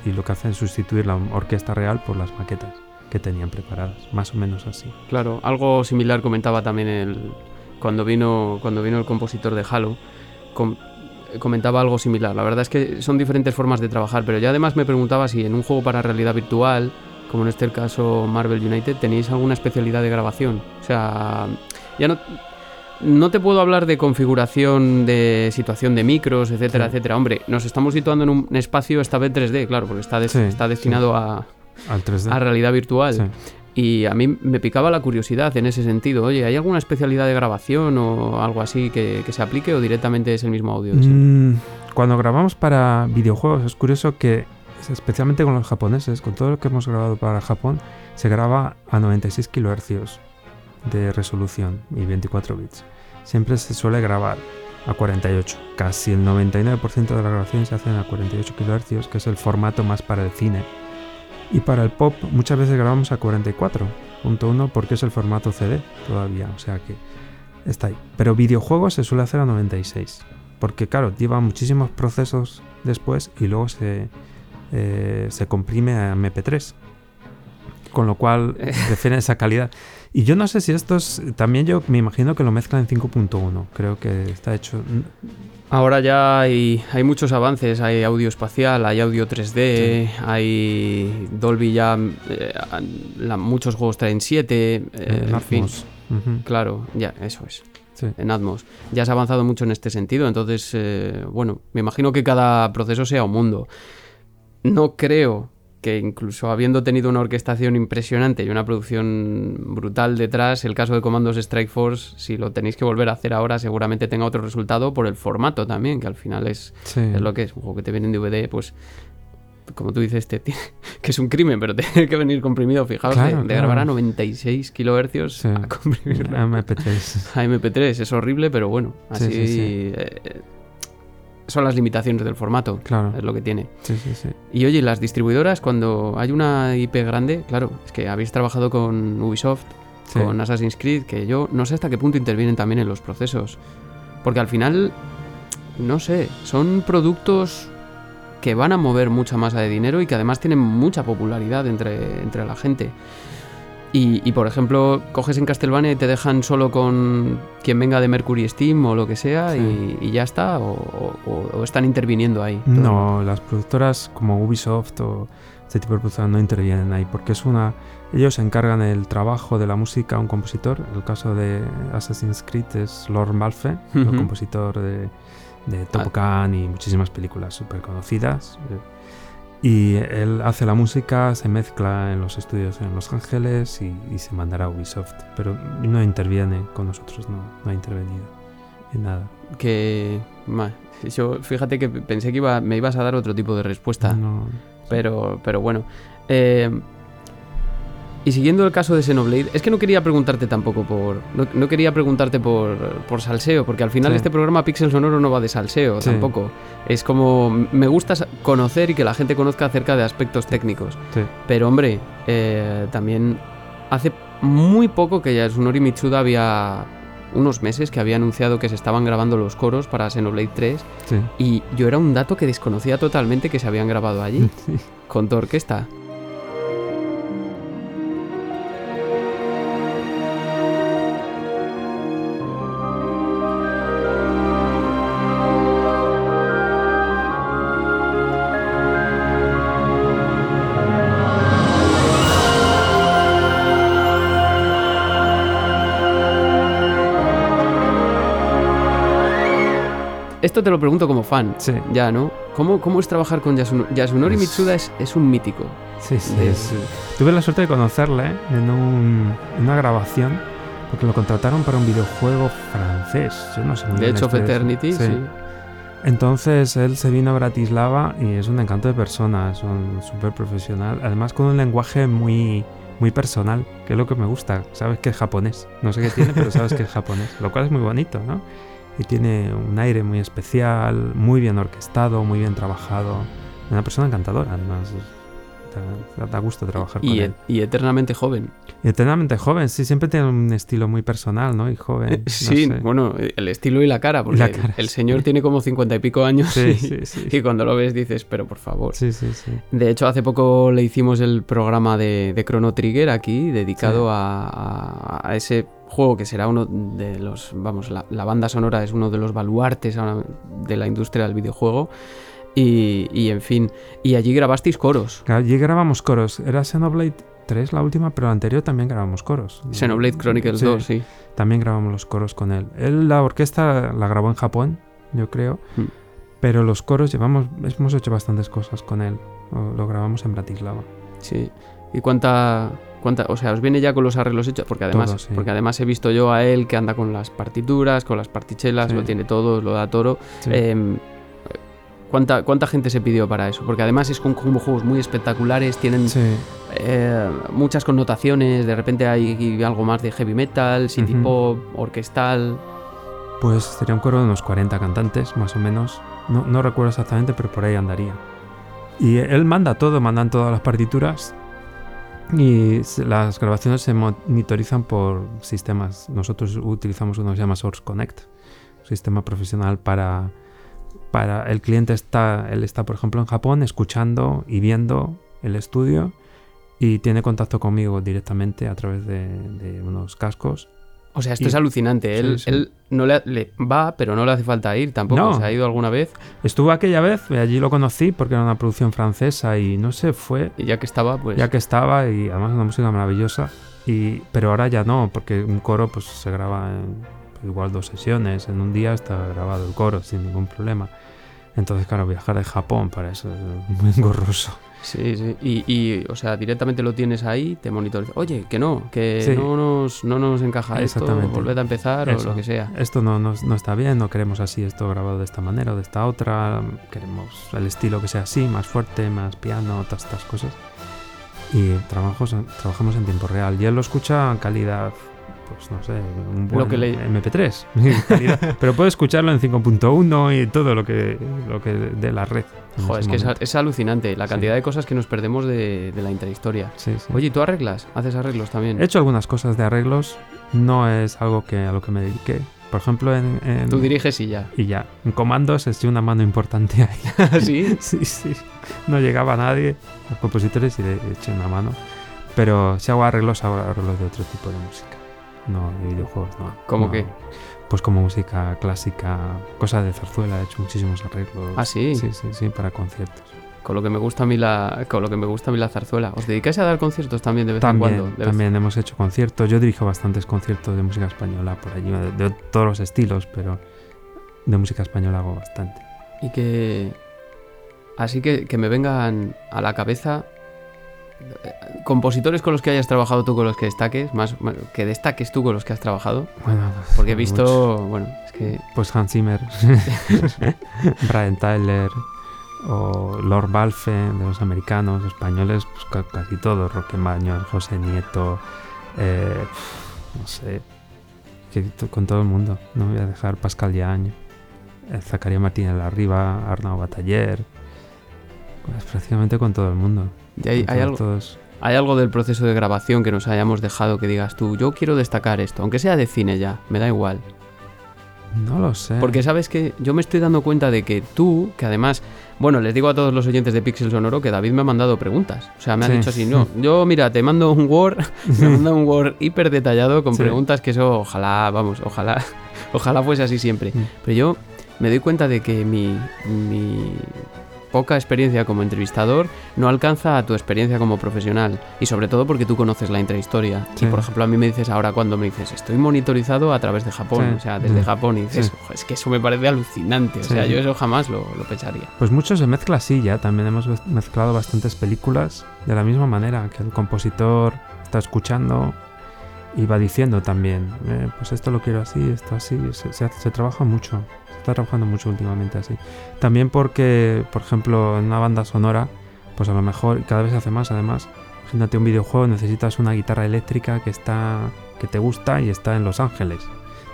Y lo que hacen es sustituir la orquesta real por las maquetas. que tenían preparadas, más o menos así. Claro, algo similar comentaba también el cuando vino cuando vino el compositor de Halo. comentaba algo similar. La verdad es que son diferentes formas de trabajar, pero ya además me preguntaba si en un juego para realidad virtual, como en este caso Marvel United, tenéis alguna especialidad de grabación. O sea, ya no no te puedo hablar de configuración de situación de micros, etcétera, etcétera. Hombre, nos estamos situando en un espacio esta vez 3D, claro, porque está, está destinado a, a realidad virtual. Y a mí me picaba la curiosidad en ese sentido. Oye, ¿hay alguna especialidad de grabación o algo así que, se aplique o directamente es el mismo audio? Mm, cuando grabamos para videojuegos es curioso que, especialmente con los japoneses, con todo lo que hemos grabado para Japón, se graba a 96 kHz de resolución y 24 bits. Siempre se suele grabar a 48. Casi el 99% de las grabaciones se hacen a 48 kHz, que es el formato más para el cine. Y para el pop muchas veces grabamos a 44.1 porque es el formato CD todavía, o sea que está ahí. Pero videojuegos se suele hacer a 96, porque claro, lleva muchísimos procesos después y luego se, eh, se comprime a MP3. Con lo cual [laughs] prefieren esa calidad. Y yo no sé si esto es. También yo me imagino que lo mezclan en 5.1. Creo que está hecho. Ahora ya hay, hay muchos avances. Hay audio espacial, hay audio 3D, hay Dolby ya. Eh, muchos juegos traen 7. Eh, en fin. Claro, ya, eso es. En Atmos. Ya se ha avanzado mucho en este sentido. Entonces, eh, bueno, me imagino que cada proceso sea un mundo. No creo que incluso habiendo tenido una orquestación impresionante y una producción brutal detrás, el caso de Comandos Strike Force, si lo tenéis que volver a hacer ahora, seguramente tenga otro resultado por el formato también, que al final es, es lo que es. Un juego que te viene en DVD, pues como tú dices, te, [laughs] que es un crimen, pero [laughs] tiene que venir comprimido. Fijaos, de, grabar a 96 kilohercios a [laughs] comprimir a MP3. A MP3, es horrible, pero bueno, así eh, son las limitaciones del formato. Claro. Es lo que tiene. Sí, sí, sí. Y oye, las distribuidoras, cuando hay una IP grande, claro, es que habéis trabajado con Ubisoft, con Assassin's Creed, que yo no sé hasta qué punto intervienen también en los procesos. Porque al final, no sé, son productos que van a mover mucha masa de dinero y que además tienen mucha popularidad entre, entre la gente. Y, por ejemplo, coges en Castlevania y te dejan solo con quien venga de Mercury Steam o lo que sea y, ya está, o, están interviniendo ahí. No, las productoras como Ubisoft o este tipo de productoras no intervienen ahí porque es una. Ellos encargan el trabajo de la música a un compositor. El caso de Assassin's Creed es Lord Malfe, el compositor de, de Top ah. Gun y muchísimas películas súper conocidas. Y él hace la música, se mezcla en los estudios en Los Ángeles y, se mandará a Ubisoft. Pero no interviene con nosotros, no, no ha intervenido en nada. Que. yo fíjate que pensé que iba, me ibas a dar otro tipo de respuesta. No. Pero, pero bueno. Eh, y siguiendo el caso de Xenoblade, es que no quería preguntarte tampoco por. No, quería preguntarte por, por, salseo, porque al final este programa Pixel Sonoro no va de salseo tampoco. Es como. Me gusta conocer y que la gente conozca acerca de aspectos técnicos. Pero hombre, eh, también hace muy poco que ya Sunori Mitsuda había. Unos meses que había anunciado que se estaban grabando los coros para Xenoblade 3. Y yo era un dato que desconocía totalmente que se habían grabado allí. [laughs] Con tu orquesta. Esto te lo pregunto como fan. Sí. Ya, ¿no? ¿Cómo, cómo es trabajar con Yasunori? Mitsuda es, es, un mítico. Sí, sí, Tuve la suerte de conocerle en, un, en una grabación porque lo contrataron para un videojuego francés. Yo no sé muy De hecho, Eternity, sí. Entonces él se vino a Bratislava y es un encanto de persona, es un súper profesional. Además, con un lenguaje muy, muy personal, que es lo que me gusta. Sabes que es japonés. No sé qué tiene, pero sabes que es japonés. Lo cual es muy bonito, ¿no? Y tiene un aire muy especial, muy bien orquestado, muy bien trabajado. Una persona encantadora, además. da, da gusto trabajar con Y, él. e- y eternamente joven. Y eternamente joven, sí, siempre tiene un estilo muy personal, ¿no? Y joven. [laughs] no sí, sé. bueno, el estilo y la cara, porque la cara, el sí. señor tiene como cincuenta y pico años Sí, y, sí, y cuando lo ves dices, pero por favor. Sí, sí, sí. De hecho, hace poco le hicimos el programa de, de Chrono Trigger aquí, dedicado a- a ese juego que será uno de los, vamos, la, la banda sonora es uno de los baluartes ahora de la industria del videojuego. Y, y, en fin, y allí grabasteis coros. Allí grabamos coros. Era Xenoblade 3 la última, pero la anterior también grabamos coros. Xenoblade Chronicles Sí, 2, sí. También grabamos los coros con él. Él la orquesta la grabó en Japón, yo creo. Mm. Pero los coros llevamos, hemos hecho bastantes cosas con él. Lo, lo grabamos en Bratislava. Sí. ¿Y cuánta, cuánta, o sea, os viene ya con los arreglos hechos? Porque además, Todo, sí. porque además he visto yo a él que anda con las partituras, con las partichelas, Sí. lo tiene todo, lo da toro. Sí. Em, ¿cuánta, ¿Cuánta gente se pidió para eso? Porque además es con, como juegos muy espectaculares, tienen eh, muchas connotaciones, de repente hay algo más de heavy metal, city Ujú. pop, orquestal. Pues sería un coro de unos 40 cantantes, más o menos. No, no recuerdo exactamente, pero por ahí andaría. Y él manda todo, mandan todas las partituras. Y las grabaciones se monitorizan por sistemas. Nosotros utilizamos uno que se llama Source Connect, un sistema profesional para, para el cliente está, él está por ejemplo en Japón escuchando y viendo el estudio y tiene contacto conmigo directamente a través de unos cascos O sea, esto Y- es alucinante. Él, Sí, sí. él no le, le va, pero no le hace falta ir tampoco. No. ¿Se ha ido alguna vez? Estuvo aquella vez, y allí lo conocí porque era una producción francesa y no sé, fue Y ya que estaba, pues. ya que estaba y además una música maravillosa. Y, pero ahora ya no, porque un coro pues se graba en igual dos sesiones, en un día está grabado el coro sin ningún problema. Entonces, claro, viajar de Japón para eso es muy engorroso. Sí, sí. Y, y, o sea, directamente lo tienes ahí, te monitoriza. Oye, que no, que Sí. no, nos, no nos encaja esto, Exactamente. volved a empezar o lo que sea. Esto no, no, no está bien, no queremos así esto grabado de esta manera o de esta otra. Queremos el estilo que sea así, más fuerte, más piano, todas estas cosas. Y trabajamos, en- trabajamos en tiempo real. Y él lo escucha en calidad, pues no sé, un Lo buen que le- MP3. [laughs] calidad. Pero puede escucharlo en 5.1 y todo lo que, lo que de la red. Joder, es que es, alucinante la Sí. cantidad de cosas que nos perdemos de, de la intrahistoria. Sí, sí. Oye, ¿y ¿tú arreglas? ¿Haces arreglos también? He hecho algunas cosas de arreglos, no es algo que, a lo que me dediqué. Por ejemplo, en, en- Tú diriges y ya. y ya, en comandos eché una mano importante ahí. [laughs] ¿Sí? [laughs] Sí, sí. No llegaba nadie, los compositores, y le eché una mano. Pero si hago arreglos, hago arreglos de otro tipo de música. No de videojuegos, no. ¿Cómo No. qué? Pues como música clásica, cosas de zarzuela, he hecho muchísimos arreglos. ¿Ah, sí? Sí, sí, sí, para conciertos. Con lo que me gusta a mí la, con lo que me gusta a mí la zarzuela. ¿Os dedicáis a dar conciertos también de vez en También, cuando? De vez- también hemos hecho conciertos. Yo dirijo bastantes conciertos de música española por allí, de, de todos los estilos, pero de música española hago bastante. Y que. Así que, que me vengan a la cabeza. Compositores con los que hayas trabajado tú, con los que destaques, más más- que destaques tú con los que has trabajado. Bueno, Porque he visto, bueno, es que Pues Hans Zimmer, [laughs] Brian Tyler o Lord Balfe de los americanos, españoles, pues ca- casi todos, Roque Maños, José Nieto, eh, no sé, que con todo el mundo. No voy a dejar Pascal Yañ, eh, Zacarías Martínez Larriba, Arnau Bataller, pues prácticamente con todo el mundo. Hay, algo, todos. hay algo del proceso de grabación que nos hayamos dejado que digas tú, yo quiero destacar esto, aunque sea de cine ya, me da igual. No lo sé. Porque sabes que yo me estoy dando cuenta de que tú, que además, bueno, les digo a todos los oyentes de Pixel Sonoro que David me ha mandado preguntas. O sea, me ha Sí. dicho así, no, yo mira, te mando un Word, [laughs] me manda un Word hiper detallado con Sí. preguntas que eso, ojalá, vamos, ojalá, [laughs] ojalá fuese así siempre. Mm. Pero yo me doy cuenta de que mi, mi poca experiencia como entrevistador no alcanza a tu experiencia como profesional. Y sobre todo porque tú conoces la intrahistoria. Sí. Y por ejemplo, a mí me dices ahora cuando me dices, estoy monitorizado a través de Japón, Sí. o sea, desde. Japón, y dices, Sí. "Ojo, es que eso me parece alucinante. O sea, yo eso jamás lo, lo pensaría. Pues mucho se mezcla así ya. También hemos mez- mezclado bastantes películas de la misma manera que el compositor está escuchando y va diciendo también, eh, pues esto lo quiero así, esto así. Se, se se trabaja mucho. Está trabajando mucho últimamente así. También porque, por ejemplo, en una banda sonora, pues a lo mejor cada vez se hace más además. Imagínate un videojuego, necesitas una guitarra eléctrica que está que te gusta y está en Los Ángeles.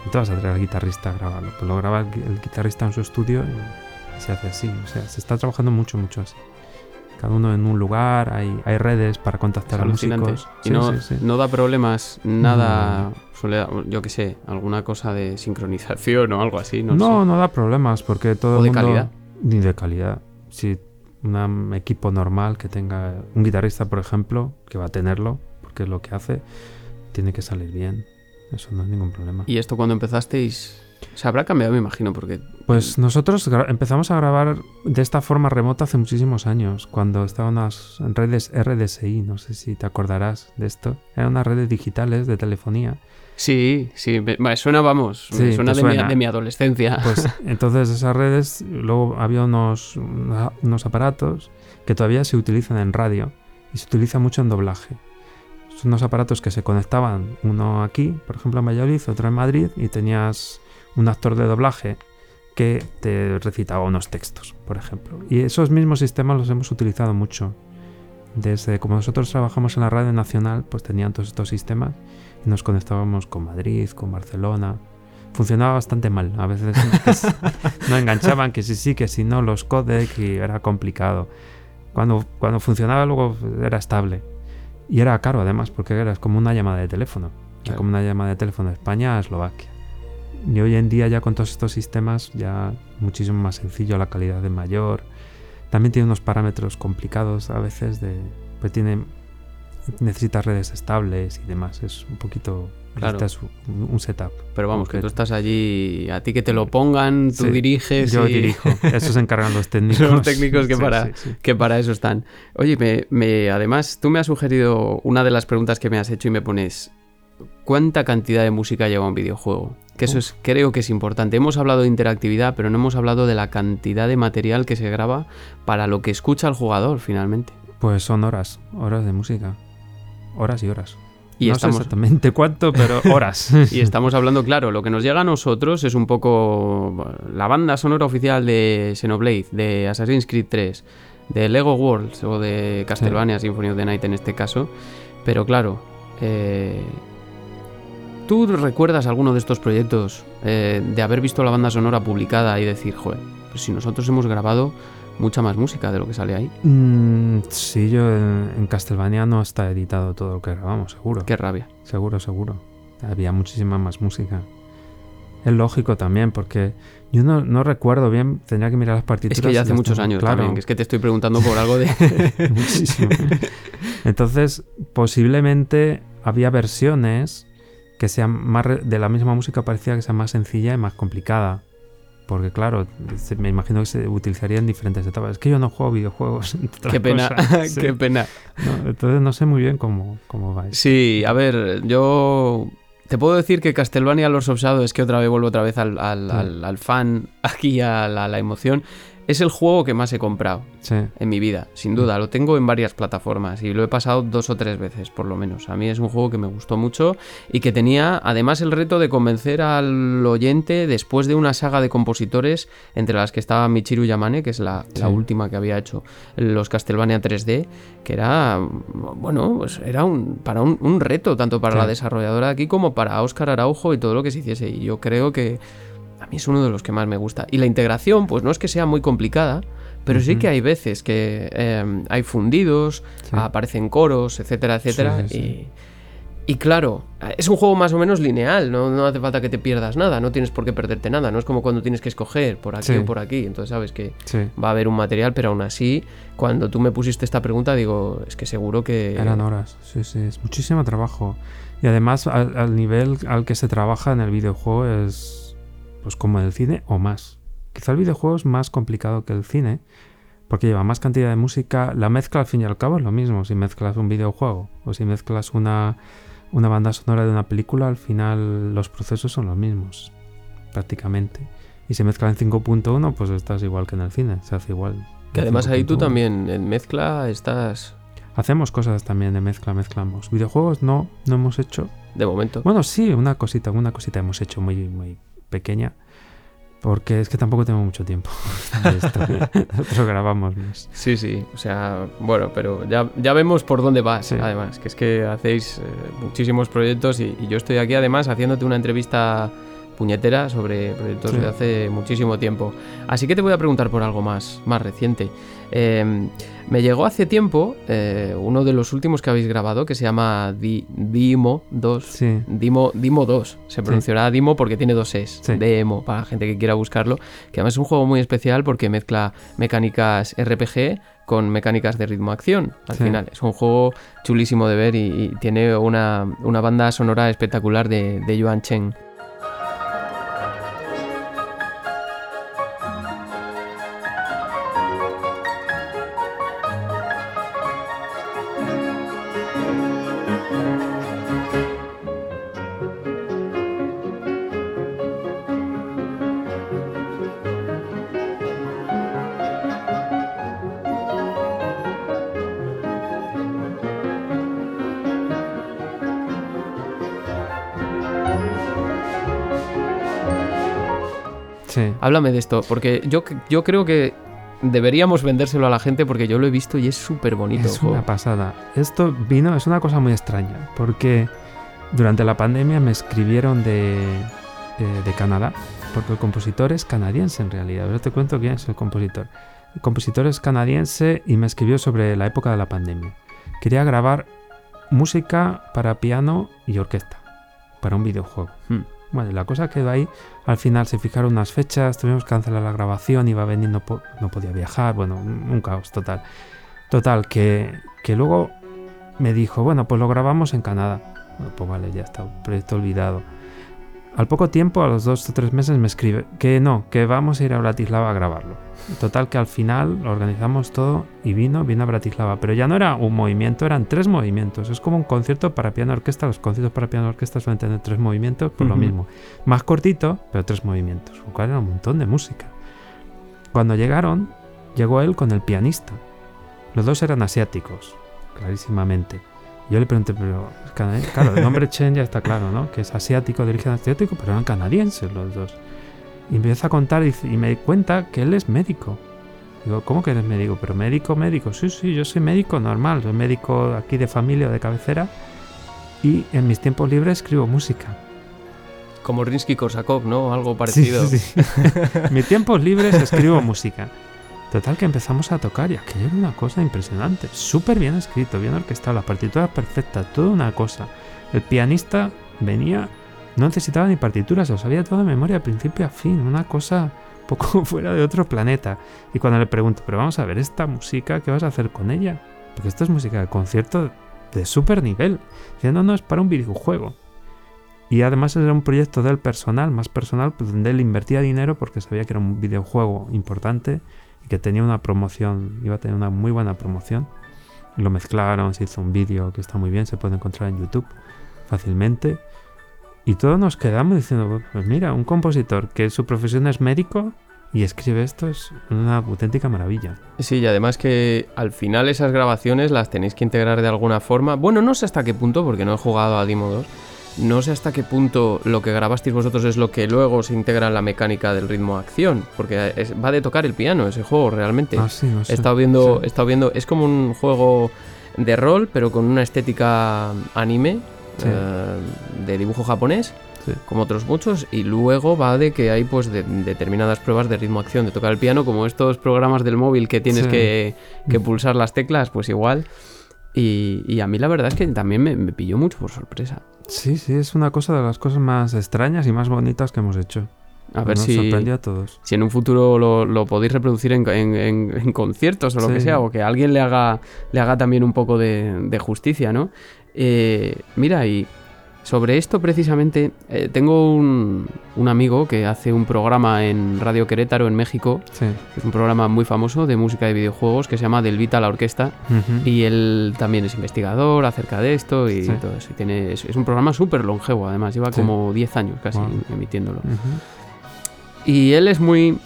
No te vas a traer al guitarrista a grabarlo. Pues lo graba el, gui- el guitarrista en su estudio y, y se hace así. O sea, se está trabajando mucho, mucho así. Cada uno en un lugar, hay, hay redes para contactar a músicos. Y Sí, no, sí, sí. no da problemas nada, suele- yo que sé, alguna cosa de sincronización o algo así, no, No, sé. no da problemas porque todo ¿O el de mundo... calidad? Ni de calidad. Si un equipo normal que tenga un guitarrista, por ejemplo, que va a tenerlo, porque es lo que hace, tiene que salir bien. Eso no es ningún problema. Y esto cuando empezasteis, se habrá cambiado, me imagino, porque Pues nosotros empezamos a grabar de esta forma remota hace muchísimos años, cuando estaban las redes RDSI, no sé si te acordarás de esto. Eran unas redes digitales de telefonía. sí, sí, me, suena, vamos, me suena, de, Mi, suena. de mi adolescencia. Pues [laughs] entonces esas redes, luego había unos, unos aparatos que todavía se utilizan en radio y se utiliza mucho en doblaje. Son unos aparatos que se conectaban, uno aquí, por ejemplo en Valladolid, otro en Madrid, y tenías un actor de doblaje que te recitaba unos textos, por ejemplo. Y esos mismos sistemas los hemos utilizado mucho. Desde como nosotros trabajamos en la radio nacional, pues tenían todos estos sistemas y nos conectábamos con Madrid, con Barcelona. Funcionaba bastante mal. A veces [laughs] no enganchaban, que sí, sí, que si no, los codecs y era complicado. Cuando, cuando funcionaba luego era estable. Y era caro además, porque era como una llamada de teléfono. Claro. Como una llamada de teléfono de España a Eslovaquia. Y hoy en día ya con todos estos sistemas ya muchísimo más sencillo, la calidad es mayor. También tiene unos parámetros complicados a veces de... Pues tiene... Necesita redes estables y demás. Es un poquito... Claro. necesitas un, setup. Pero vamos, que tú estás allí, a ti que te lo pongan, tú Sí, diriges. Yo y- dirijo. [laughs] Eso se encargan los técnicos. Los técnicos que Sí, para- sí. que para eso están. Oye, me, me- además, tú me has sugerido una de las preguntas que me has hecho y me pones, ¿cuánta cantidad de música lleva un videojuego? Que eso es, creo que es importante. Hemos hablado de interactividad, pero no hemos hablado de la cantidad de material que se graba para lo que escucha el jugador finalmente. Pues son horas, horas de música. Horas y horas. Y no estamos, sé exactamente cuánto, pero [laughs] horas. y estamos hablando, claro, lo que nos llega a nosotros es un poco la banda sonora oficial de Xenoblade, de Assassin's Creed 3, de Lego Worlds o de Castlevania Symphony of the Night en este caso. Pero claro, eh, ¿tú recuerdas alguno de estos proyectos eh, de haber visto la banda sonora publicada y decir, joder, pues si nosotros hemos grabado mucha más música de lo que sale ahí? Mm, sí, yo en, en Castlevania no está editado todo lo que grabamos, seguro. Qué rabia. Seguro, seguro. Había muchísima más música. Es lógico también, porque yo no, no recuerdo bien, tendría que mirar las partituras. Es que ya hace muchos años claro, también, que es que te estoy preguntando por algo de... [laughs] muchísimo. Entonces, posiblemente había versiones que sean más de la misma música parecía que sea más sencilla y más complicada. Porque claro, me imagino que se utilizaría en diferentes etapas. Es que yo no juego videojuegos. [laughs] qué pena, cosas. [laughs] Sí. qué pena. No, entonces no sé muy bien cómo, cómo va. Sí, a ver, yo te puedo decir que Castlevania Lords of Shadow es que otra vez vuelvo otra vez al, al- Sí. al- al fan, [laughs] aquí a la, la emoción. Es el juego que más he comprado Sí. en mi vida, sin duda. Lo tengo en varias plataformas y lo he pasado dos o tres veces, por lo menos. A mí es un juego que me gustó mucho y que tenía además el reto de convencer al oyente después de una saga de compositores, entre las que estaba Michiru Yamane, que es la, última que había hecho los Castlevania 3D, que era, bueno, pues era un, para un, un reto, tanto para Sí. la desarrolladora de aquí como para Óscar Araujo y todo lo que se hiciese. Y yo creo que a mí es uno de los que más me gusta. Y la integración, pues no es que sea muy complicada, pero sí que hay veces que eh, hay fundidos, Sí. aparecen coros, etcétera, etcétera. Sí, sí, sí. Y, y claro, es un juego más o menos lineal, ¿no? no hace falta que te pierdas nada, no tienes por qué perderte nada, no es como cuando tienes que escoger por aquí o por aquí, entonces sabes que va a haber un material, pero aún así, cuando tú me pusiste esta pregunta, digo, es que seguro que... Eran horas, sí, sí, es muchísimo trabajo. Y además al, al nivel al que se trabaja en el videojuego es pues como el cine o más. Quizá el videojuego es más complicado que el cine porque lleva más cantidad de música. La mezcla al fin y al cabo es lo mismo si mezclas un videojuego o si mezclas una, una banda sonora de una película, al final los procesos son los mismos prácticamente. Y si mezclas en 5.1 pues estás igual que en el cine, se hace igual. Que además ahí tú 5.1. también en mezcla estás Hacemos cosas también de mezcla, mezclamos. Videojuegos no, no hemos hecho. de momento. Bueno, sí, una cosita, una cosita hemos hecho muy, muy pequeña. Porque es que tampoco tengo mucho tiempo. [laughs] de esto. Nosotros grabamos más. Sí, sí, o sea, bueno, pero ya, ya vemos por dónde vas, Sí. además, que es que hacéis eh, muchísimos proyectos y, y yo estoy aquí además haciéndote una entrevista puñetera sobre proyectos Sí. de hace muchísimo tiempo. Así que te voy a preguntar por algo más, más reciente. Eh, me llegó hace tiempo eh, uno de los últimos que habéis grabado que se llama Dimo 2. Sí. Dimo, Dimo 2. Se pronunciará Dimo porque tiene dos Es. Sí. Demo, para la gente que quiera buscarlo. Que además es un juego muy especial porque mezcla mecánicas RPG con mecánicas de ritmo-acción. Al Sí. final es un juego chulísimo de ver y, y tiene una, una banda sonora espectacular de, de Yuan Chen. Háblame de esto, porque yo, yo creo que deberíamos vendérselo a la gente porque yo lo he visto y es súper bonito. Es una pasada. Esto vino, es una cosa muy extraña, porque durante la pandemia me escribieron de, eh, de Canadá, porque el compositor es canadiense en realidad. Ahora te cuento quién es el compositor. El compositor es canadiense y me escribió sobre la época de la pandemia. Quería grabar música para piano y orquesta, para un videojuego. Hmm. Bueno, la cosa quedó ahí. Al final se fijaron unas fechas, tuvimos que cancelar la grabación, iba a venir, no, po- no podía viajar, bueno, un, un caos total. Total, que, que luego me dijo, bueno, pues lo grabamos en Canadá. Bueno, pues vale, ya está, proyecto olvidado. Al poco tiempo, a los dos o tres meses, me escribe que no, que vamos a ir a Bratislava a grabarlo. Total, que al final lo organizamos todo y vino, vino a Bratislava. Pero ya no era un movimiento, eran tres movimientos. Es como un concierto para piano orquesta. Los conciertos para piano orquesta suelen tener tres movimientos, por lo mismo. Más cortito, pero tres movimientos, lo cual era un montón de música. Cuando llegaron, llegó él con el pianista. Los dos eran asiáticos, clarísimamente. Yo le pregunté, pero claro, el nombre Chen ya está claro, ¿no? Que es asiático, de origen asiático, pero eran canadienses los dos. Y empieza a contar y, y me di cuenta que él es médico. Digo, ¿cómo que eres médico? Pero médico, médico. Sí, sí, yo soy médico normal, soy médico aquí de familia o de cabecera. Y en mis tiempos libres escribo música. Como Rinsky Korsakov, ¿no? Algo Sí, parecido. sí, [laughs] sí. Mis tiempos libres escribo música. Total que empezamos a tocar y aquello era una cosa impresionante. Súper bien escrito, bien orquestado, las partituras perfectas, toda una cosa. El pianista venía, no necesitaba ni partituras, lo sabía todo de memoria, principio a fin, una cosa poco [laughs] fuera de otro planeta. Y cuando le pregunto, pero vamos a ver, esta música, ¿qué vas a hacer con ella? Porque esto es música de concierto de súper nivel. Dice, no, es para un videojuego. Y además era un proyecto del personal, más personal, pues, donde él invertía dinero porque sabía que era un videojuego importante que tenía una promoción, iba a tener una muy buena promoción. Lo mezclaron, se hizo un vídeo que está muy bien, se puede encontrar en YouTube fácilmente. Y todos nos quedamos diciendo, pues mira, un compositor que su profesión es médico y escribe esto es una auténtica maravilla. Sí, y además que al final esas grabaciones las tenéis que integrar de alguna forma. Bueno, no sé hasta qué punto, porque no he jugado a Dimo 2. No sé hasta qué punto lo que grabasteis vosotros es lo que luego se integra en la mecánica del ritmo acción. Porque es- va de tocar el piano ese juego realmente. Ah, sí, no sé. He estado viendo, Sí. he estado viendo, es como un juego de rol, pero con una estética anime, Sí. eh, de dibujo japonés, como otros muchos, y luego va de que hay pues de- determinadas pruebas de ritmo-acción, de tocar el piano, como estos programas del móvil que tienes que, que Mm. pulsar las teclas, pues igual. Y, y a mí la verdad es que también me, me pilló mucho por sorpresa. Sí, sí, es una cosa de las cosas más extrañas y más bonitas que hemos hecho. A ver Nos si, a todos. si en un futuro lo, lo podéis reproducir en, en- en- en conciertos o lo que sea, o que alguien le haga, le haga también un poco de, de justicia, ¿no? Eh, mira, y sobre esto precisamente, eh, tengo un, un amigo que hace un programa en Radio Querétaro, en México, Sí. es un programa muy famoso de música de videojuegos que se llama Del Vita a la Orquesta, y él también es investigador acerca de esto y Sí. todo eso. Y tiene, es, es un programa súper longevo, además, lleva Sí. como 10 años casi Wow. emitiéndolo. Y él es muy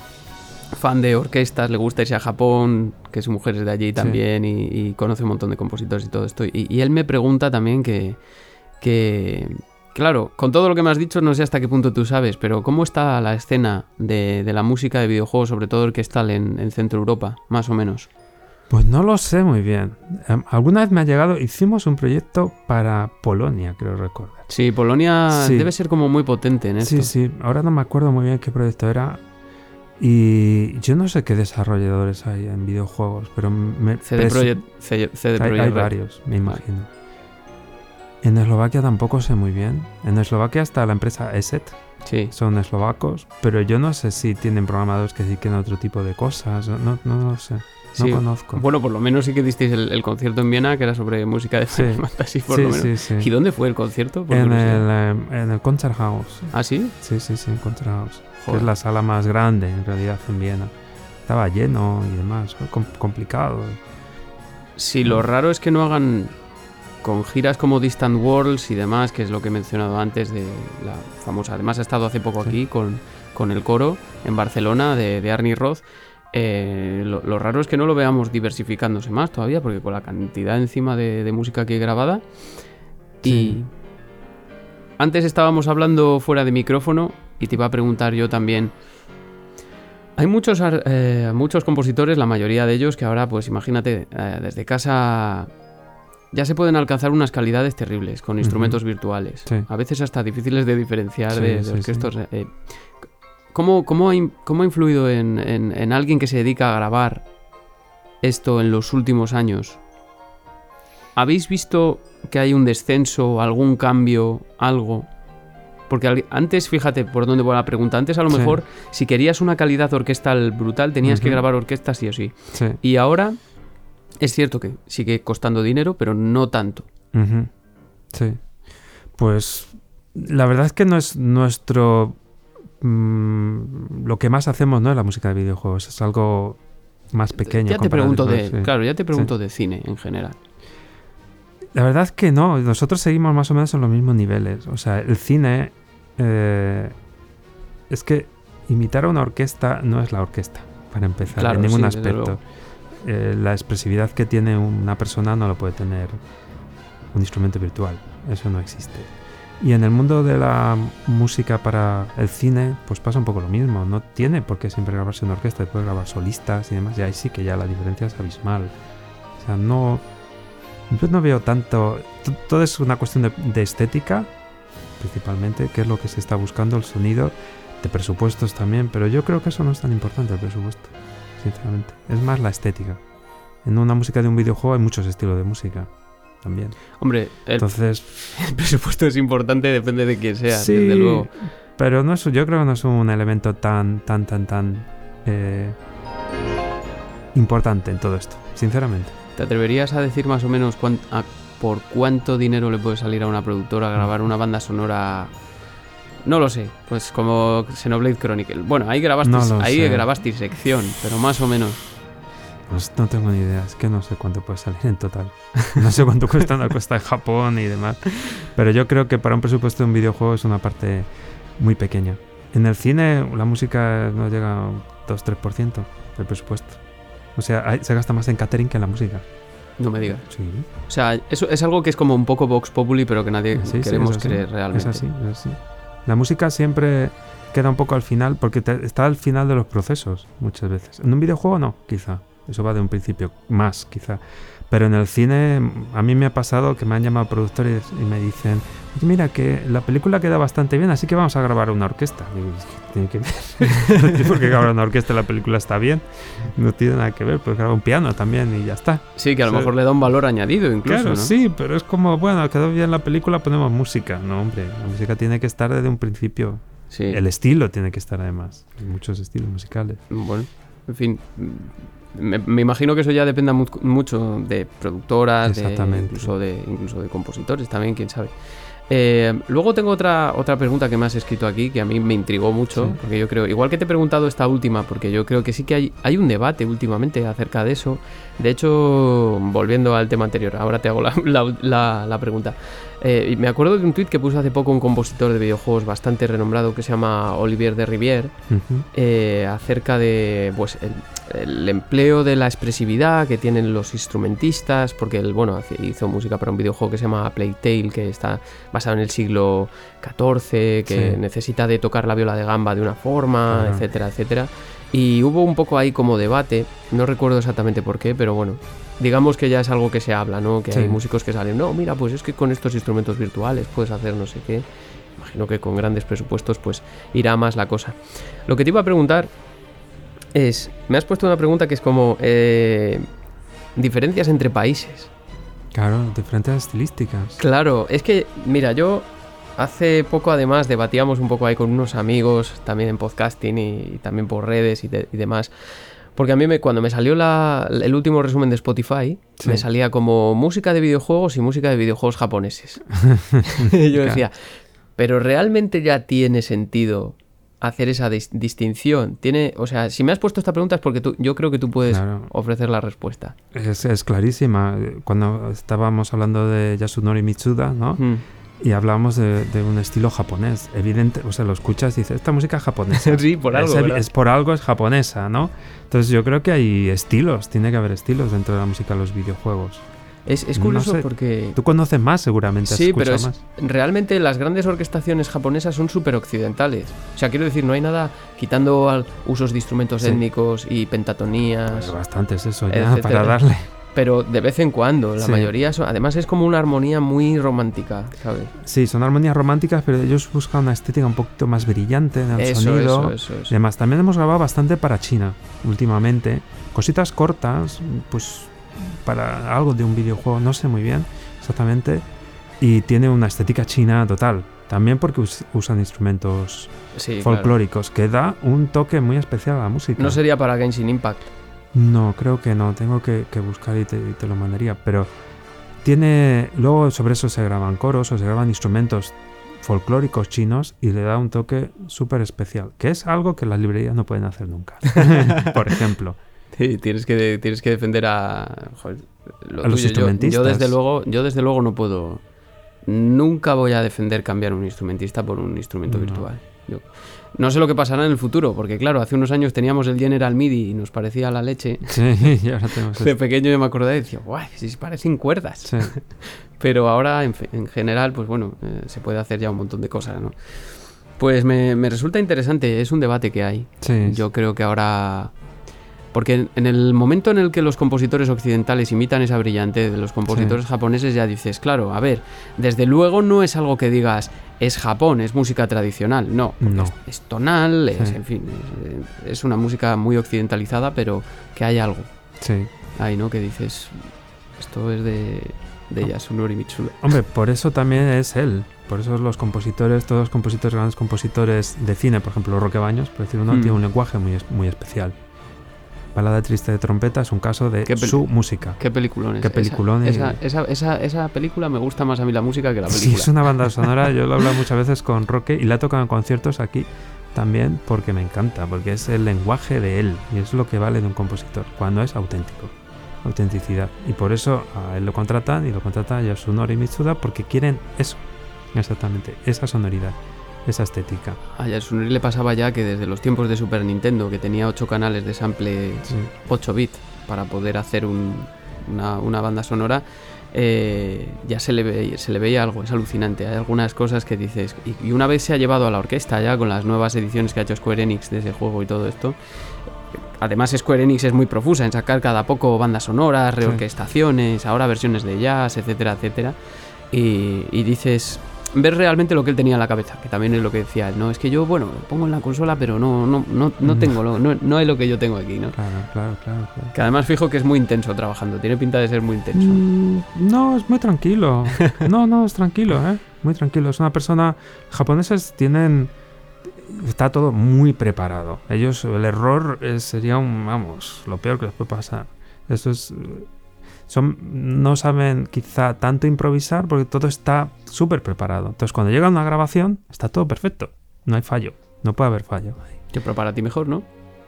fan de orquestas, le gusta irse a Japón, que su mujer es de allí también y, y conoce un montón de compositores y todo esto. Y, y él me pregunta también que, que, claro, con todo lo que me has dicho, no sé hasta qué punto tú sabes, pero ¿cómo está la escena de, de la música de videojuegos, sobre todo orquestal en, en Centro Europa, más o menos? Pues no lo sé muy bien. Em, Alguna vez me ha llegado, hicimos un proyecto para Polonia, creo recordar. Sí, Polonia Sí. debe ser como muy potente en esto. Sí, sí, ahora no me acuerdo muy bien qué proyecto era. Y yo no sé qué desarrolladores hay en videojuegos, pero me CD Projekt, CD CD hay, Projekt hay Red. varios, me imagino. En Eslovaquia tampoco sé muy bien. En Eslovaquia está la empresa ESET, Sí. son eslovacos, pero yo no sé si tienen programadores que dediquen a otro tipo de cosas. No, no lo sé. No Sí. conozco. Bueno, por lo menos sí que disteis el, el concierto en Viena, que era sobre música de Sí. [laughs] Fantasy, por sí, lo menos. sí, sí. ¿Y dónde fue el concierto? Por En el, en el Concerthaus. ¿Ah, sí? Sí, sí, sí, Concerthaus. Que es la sala más grande, en realidad, en Viena. Estaba lleno y demás. Fue com- complicado. Sí, lo raro es que no hagan con giras como Distant Worlds y demás, que es lo que he mencionado antes de la famosa. Además, ha estado hace poco Sí. aquí con, con el coro en Barcelona de, de Arnie Roth. Eh, lo, lo raro es que no lo veamos diversificándose más todavía, porque con la cantidad encima de, de música que hay grabada. Sí. Y antes estábamos hablando fuera de micrófono y te iba a preguntar yo también. Hay muchos, eh, muchos compositores, la mayoría de ellos, que ahora, pues imagínate, eh, desde casa ya se pueden alcanzar unas calidades terribles con instrumentos virtuales. Sí. A veces hasta difíciles de diferenciar Sí, de, de sí, orquestos. eh, ¿cómo, cómo ha, cómo ha influido en, en- en alguien que se dedica a grabar esto en los últimos años? ¿Habéis visto que hay un descenso, algún cambio, algo? Porque antes, fíjate por dónde va la pregunta, antes a lo mejor si querías una calidad orquestal brutal tenías que grabar orquestas sí o. Sí. Y ahora es cierto que sigue costando dinero, pero no tanto. Sí. Pues la verdad es que no es nuestro... mm, lo que más hacemos, ¿no? La música de videojuegos. Es algo más pequeño. ya te pregunto de, sí. claro, ya te pregunto de cine en general. La verdad es que no. Nosotros seguimos más o menos en los mismos niveles. O sea, el cine... eh, es que imitar a una orquesta no es la orquesta, para empezar, Claro, en ningún sí, aspecto. Eh, la expresividad que tiene una persona no lo puede tener un instrumento virtual. Eso no existe. Y en el mundo de la música para el cine, pues pasa un poco lo mismo. No tiene por qué siempre grabarse una orquesta, puede grabar solistas y demás. Y ahí sí que ya la diferencia es abismal. O sea, no. Yo no veo tanto. Todo es una cuestión de, de estética, principalmente, que es lo que se está buscando, el sonido, de presupuestos también. Pero yo creo que eso no es tan importante, el presupuesto, sinceramente. Es más la estética. En una música de un videojuego hay muchos estilos de música también. Hombre, el, Entonces, [laughs] el presupuesto es importante, depende de quién sea, sí, desde luego. pero no es, yo creo que no es un elemento tan, tan, tan, tan eh, importante en todo esto, sinceramente. ¿Te atreverías a decir más o menos cuán- a- por cuánto dinero le puede salir a una productora grabar una banda sonora? No lo sé, pues como Xenoblade Chronicle. Bueno, ahí grabasteis, No ahí sé. grabasteis sección, pero más o menos. Pues no tengo ni idea, es que no sé cuánto puede salir en total. [laughs] No sé cuánto cuesta una cuesta en Japón y demás. Pero yo creo que para un presupuesto de un videojuego es una parte muy pequeña. En el cine la música no llega a un 2-3% del presupuesto. O sea, hay- se gasta más en catering que en la música. No me digas. Sí, O sea, eso es algo que es como un poco Vox Populi, pero que nadie Sí, sí, queremos así, creer realmente. Es así, es así. La música siempre queda un poco al final, porque te- está al final de los procesos muchas veces. En un videojuego no, quizá. Eso va de un principio, más quizá. Pero en el cine, a mí me ha pasado que me han llamado productores y me dicen, "Oye, mira que la película queda bastante bien, así que vamos a grabar una orquesta. Digo, "Es que tiene que ver. [laughs] no tiene por qué grabar una orquesta, la película está bien. No tiene nada que ver, pues graba un piano también y ya está. Sí, que a lo Sí. mejor le da un valor añadido incluso, Claro, ¿no? sí, pero es como, bueno, quedó bien la película, ponemos música. No, hombre, la música tiene que estar desde un principio. Sí. El estilo tiene que estar además. Hay muchos estilos musicales. Bueno, en fin. Me, me imagino que eso ya dependa mu- mucho de productoras, de, incluso, de, incluso de compositores también, quién sabe. Eh, luego tengo otra, otra pregunta que me has escrito aquí que a mí me intrigó mucho, Sí. porque yo creo, igual que te he preguntado esta última, porque yo creo que sí que hay, hay un debate últimamente acerca de eso. De hecho, volviendo al tema anterior, ahora te hago la, la- la- la pregunta. Eh, y me acuerdo de un tuit que puso hace poco un compositor de videojuegos bastante renombrado que se llama Olivier de Rivière, eh, acerca de pues el, el empleo de la expresividad que tienen los instrumentistas, porque él bueno hizo música para un videojuego que se llama Plague Tale, que está basado en el siglo XIV, que Sí. necesita de tocar la viola de gamba de una forma, Ajá. etcétera, etcétera. Y hubo un poco ahí como debate, no recuerdo exactamente por qué, pero bueno, digamos que ya es algo que se habla, ¿no? Que Sí. hay músicos que salen, no, mira, pues es que con estos instrumentos virtuales puedes hacer no sé qué. Imagino que con grandes presupuestos pues irá más la cosa. Lo que te iba a preguntar es, me has puesto una pregunta que es como eh, diferencias entre países. Claro, diferentes estilísticas. Claro, es que, mira, yo hace poco además debatíamos un poco ahí con unos amigos, también en podcasting y, también por redes y, de- y demás. Porque a mí me, cuando me salió la- el último resumen de Spotify, Sí. me salía como música de videojuegos y música de videojuegos japoneses. [laughs] y yo decía, pero realmente ya tiene sentido hacer esa dis- distinción. Tiene, o sea, si me has puesto esta pregunta es porque tú, yo creo que tú puedes Claro. ofrecer la respuesta. Es, es clarísima. Cuando estábamos hablando de Yasunori Mitsuda, ¿no? Mm. Y hablábamos de, de un estilo japonés. Evidente, o sea, lo escuchas y dices, esta música es japonesa. [laughs] Sí, por algo, Es, por algo, es japonesa, ¿no? Entonces yo creo que hay estilos, tiene que haber estilos dentro de la música de los videojuegos. Es, es No curioso sé. porque... Tú conoces más seguramente, Sí, pero escuchado es, más. realmente las grandes orquestaciones japonesas son súper occidentales. O sea, quiero decir, no hay nada quitando al- usos de instrumentos Sí. étnicos y pentatonías, Pues bastante es eso ya, etcétera. para darle. Pero de vez en cuando. La Sí. mayoría son, además es como una armonía muy romántica, ¿sabes? Sí, son armonías románticas, pero ellos buscan una estética un poquito más brillante en el Eso, sonido. eso, eso, además, también hemos grabado bastante para China últimamente. Cositas cortas, pues para algo de un videojuego, no sé muy bien exactamente. Y tiene una estética china total. También porque us- usan instrumentos Sí, claro. folclóricos, que da un toque muy especial a la música. No sería para Genshin Impact. No, creo que no. Tengo que, que buscar y te, y te lo mandaría. Pero tiene. Luego sobre eso se graban coros o se graban instrumentos folclóricos chinos y le da un toque súper especial. Que es algo que las librerías no pueden hacer nunca. [laughs] Por ejemplo. Sí, tienes que, tienes que defender a, joder, lo A los tuyo. Yo- Yo, instrumentistas. desde luego, yo desde luego no puedo. Nunca voy a defender cambiar un instrumentista por un instrumento No. virtual. Yo- no sé lo que pasará en el futuro, porque claro, hace unos años teníamos el General MIDI y nos parecía la leche. Sí, [laughs] y ahora tenemos De pequeño yo me acordaba y decía, guay, si parecen cuerdas. Sí. [laughs] Pero ahora, en, general, pues bueno, eh, se puede hacer ya un montón de cosas, ¿no? Pues me, me resulta interesante, es un debate que hay. Sí, Yo creo que ahora... Porque en- el momento en el que los compositores occidentales imitan esa brillante de los compositores japoneses, ya dices, claro, a ver, desde luego no es algo que digas, es Japón, es música tradicional. No, No. Es, es tonal, es, Sí. en fin, es, es una música muy occidentalizada, pero que hay algo sí. ahí, ¿no? Que dices, esto es de, de Yasunori Mitsuda. Hombre, por eso también es él. Por eso los compositores, todos los compositores, grandes compositores de cine, por ejemplo, Roque Baños, por decir uno, Mm. tiene un lenguaje muy, muy especial. Balada triste de trompeta es un caso de su música. Qué peliculón es. Qué Esa- peliculón y- Esa, esa, esa, película me gusta más a mí la música que la Sí, película. es una banda sonora, yo lo he hablado muchas veces con Roque y la he tocado en conciertos aquí también porque me encanta, porque es el lenguaje de él y es lo que vale de un compositor, cuando es auténtico, autenticidad. Y por eso a él lo contratan y lo contratan a Yasunori Mitsuda porque quieren eso, exactamente, esa sonoridad, esa estética. A Yasunori le pasaba ya que desde los tiempos de Super Nintendo, que tenía 8 canales de sample Sí. 8 bit para poder hacer un- una, una banda sonora, eh, ya se le, ve- se le veía algo, es alucinante. Hay algunas cosas que dices. Y, y una vez se ha llevado a la orquesta ya con las nuevas ediciones que ha hecho Square Enix de ese juego y todo esto. Además, Square Enix es muy profusa en sacar cada poco bandas sonoras, Sí. reorquestaciones, ahora versiones de jazz, etcétera, etcétera. Y, y dices, ves realmente lo que él tenía en la cabeza, que también es lo que decía él, ¿no? Es que yo, bueno, lo pongo en la consola, pero no, no, no, no Mm. tengo, lo, no, no es lo que yo tengo aquí, ¿no? Claro, claro, claro. claro. Que además fijo que es muy intenso trabajando, tiene pinta de ser muy intenso. Mm, no, es muy tranquilo. No, no, es tranquilo, ¿eh? Muy tranquilo. Es una persona... Japoneses tienen... Está todo muy preparado. Ellos, el error sería un, vamos, lo peor que les puede pasar. Eso es... Son, no saben quizá tanto improvisar porque todo está súper preparado. Entonces cuando llega una grabación está todo perfecto. No hay fallo. No puede haber fallo. Que pero para ti mejor, ¿no?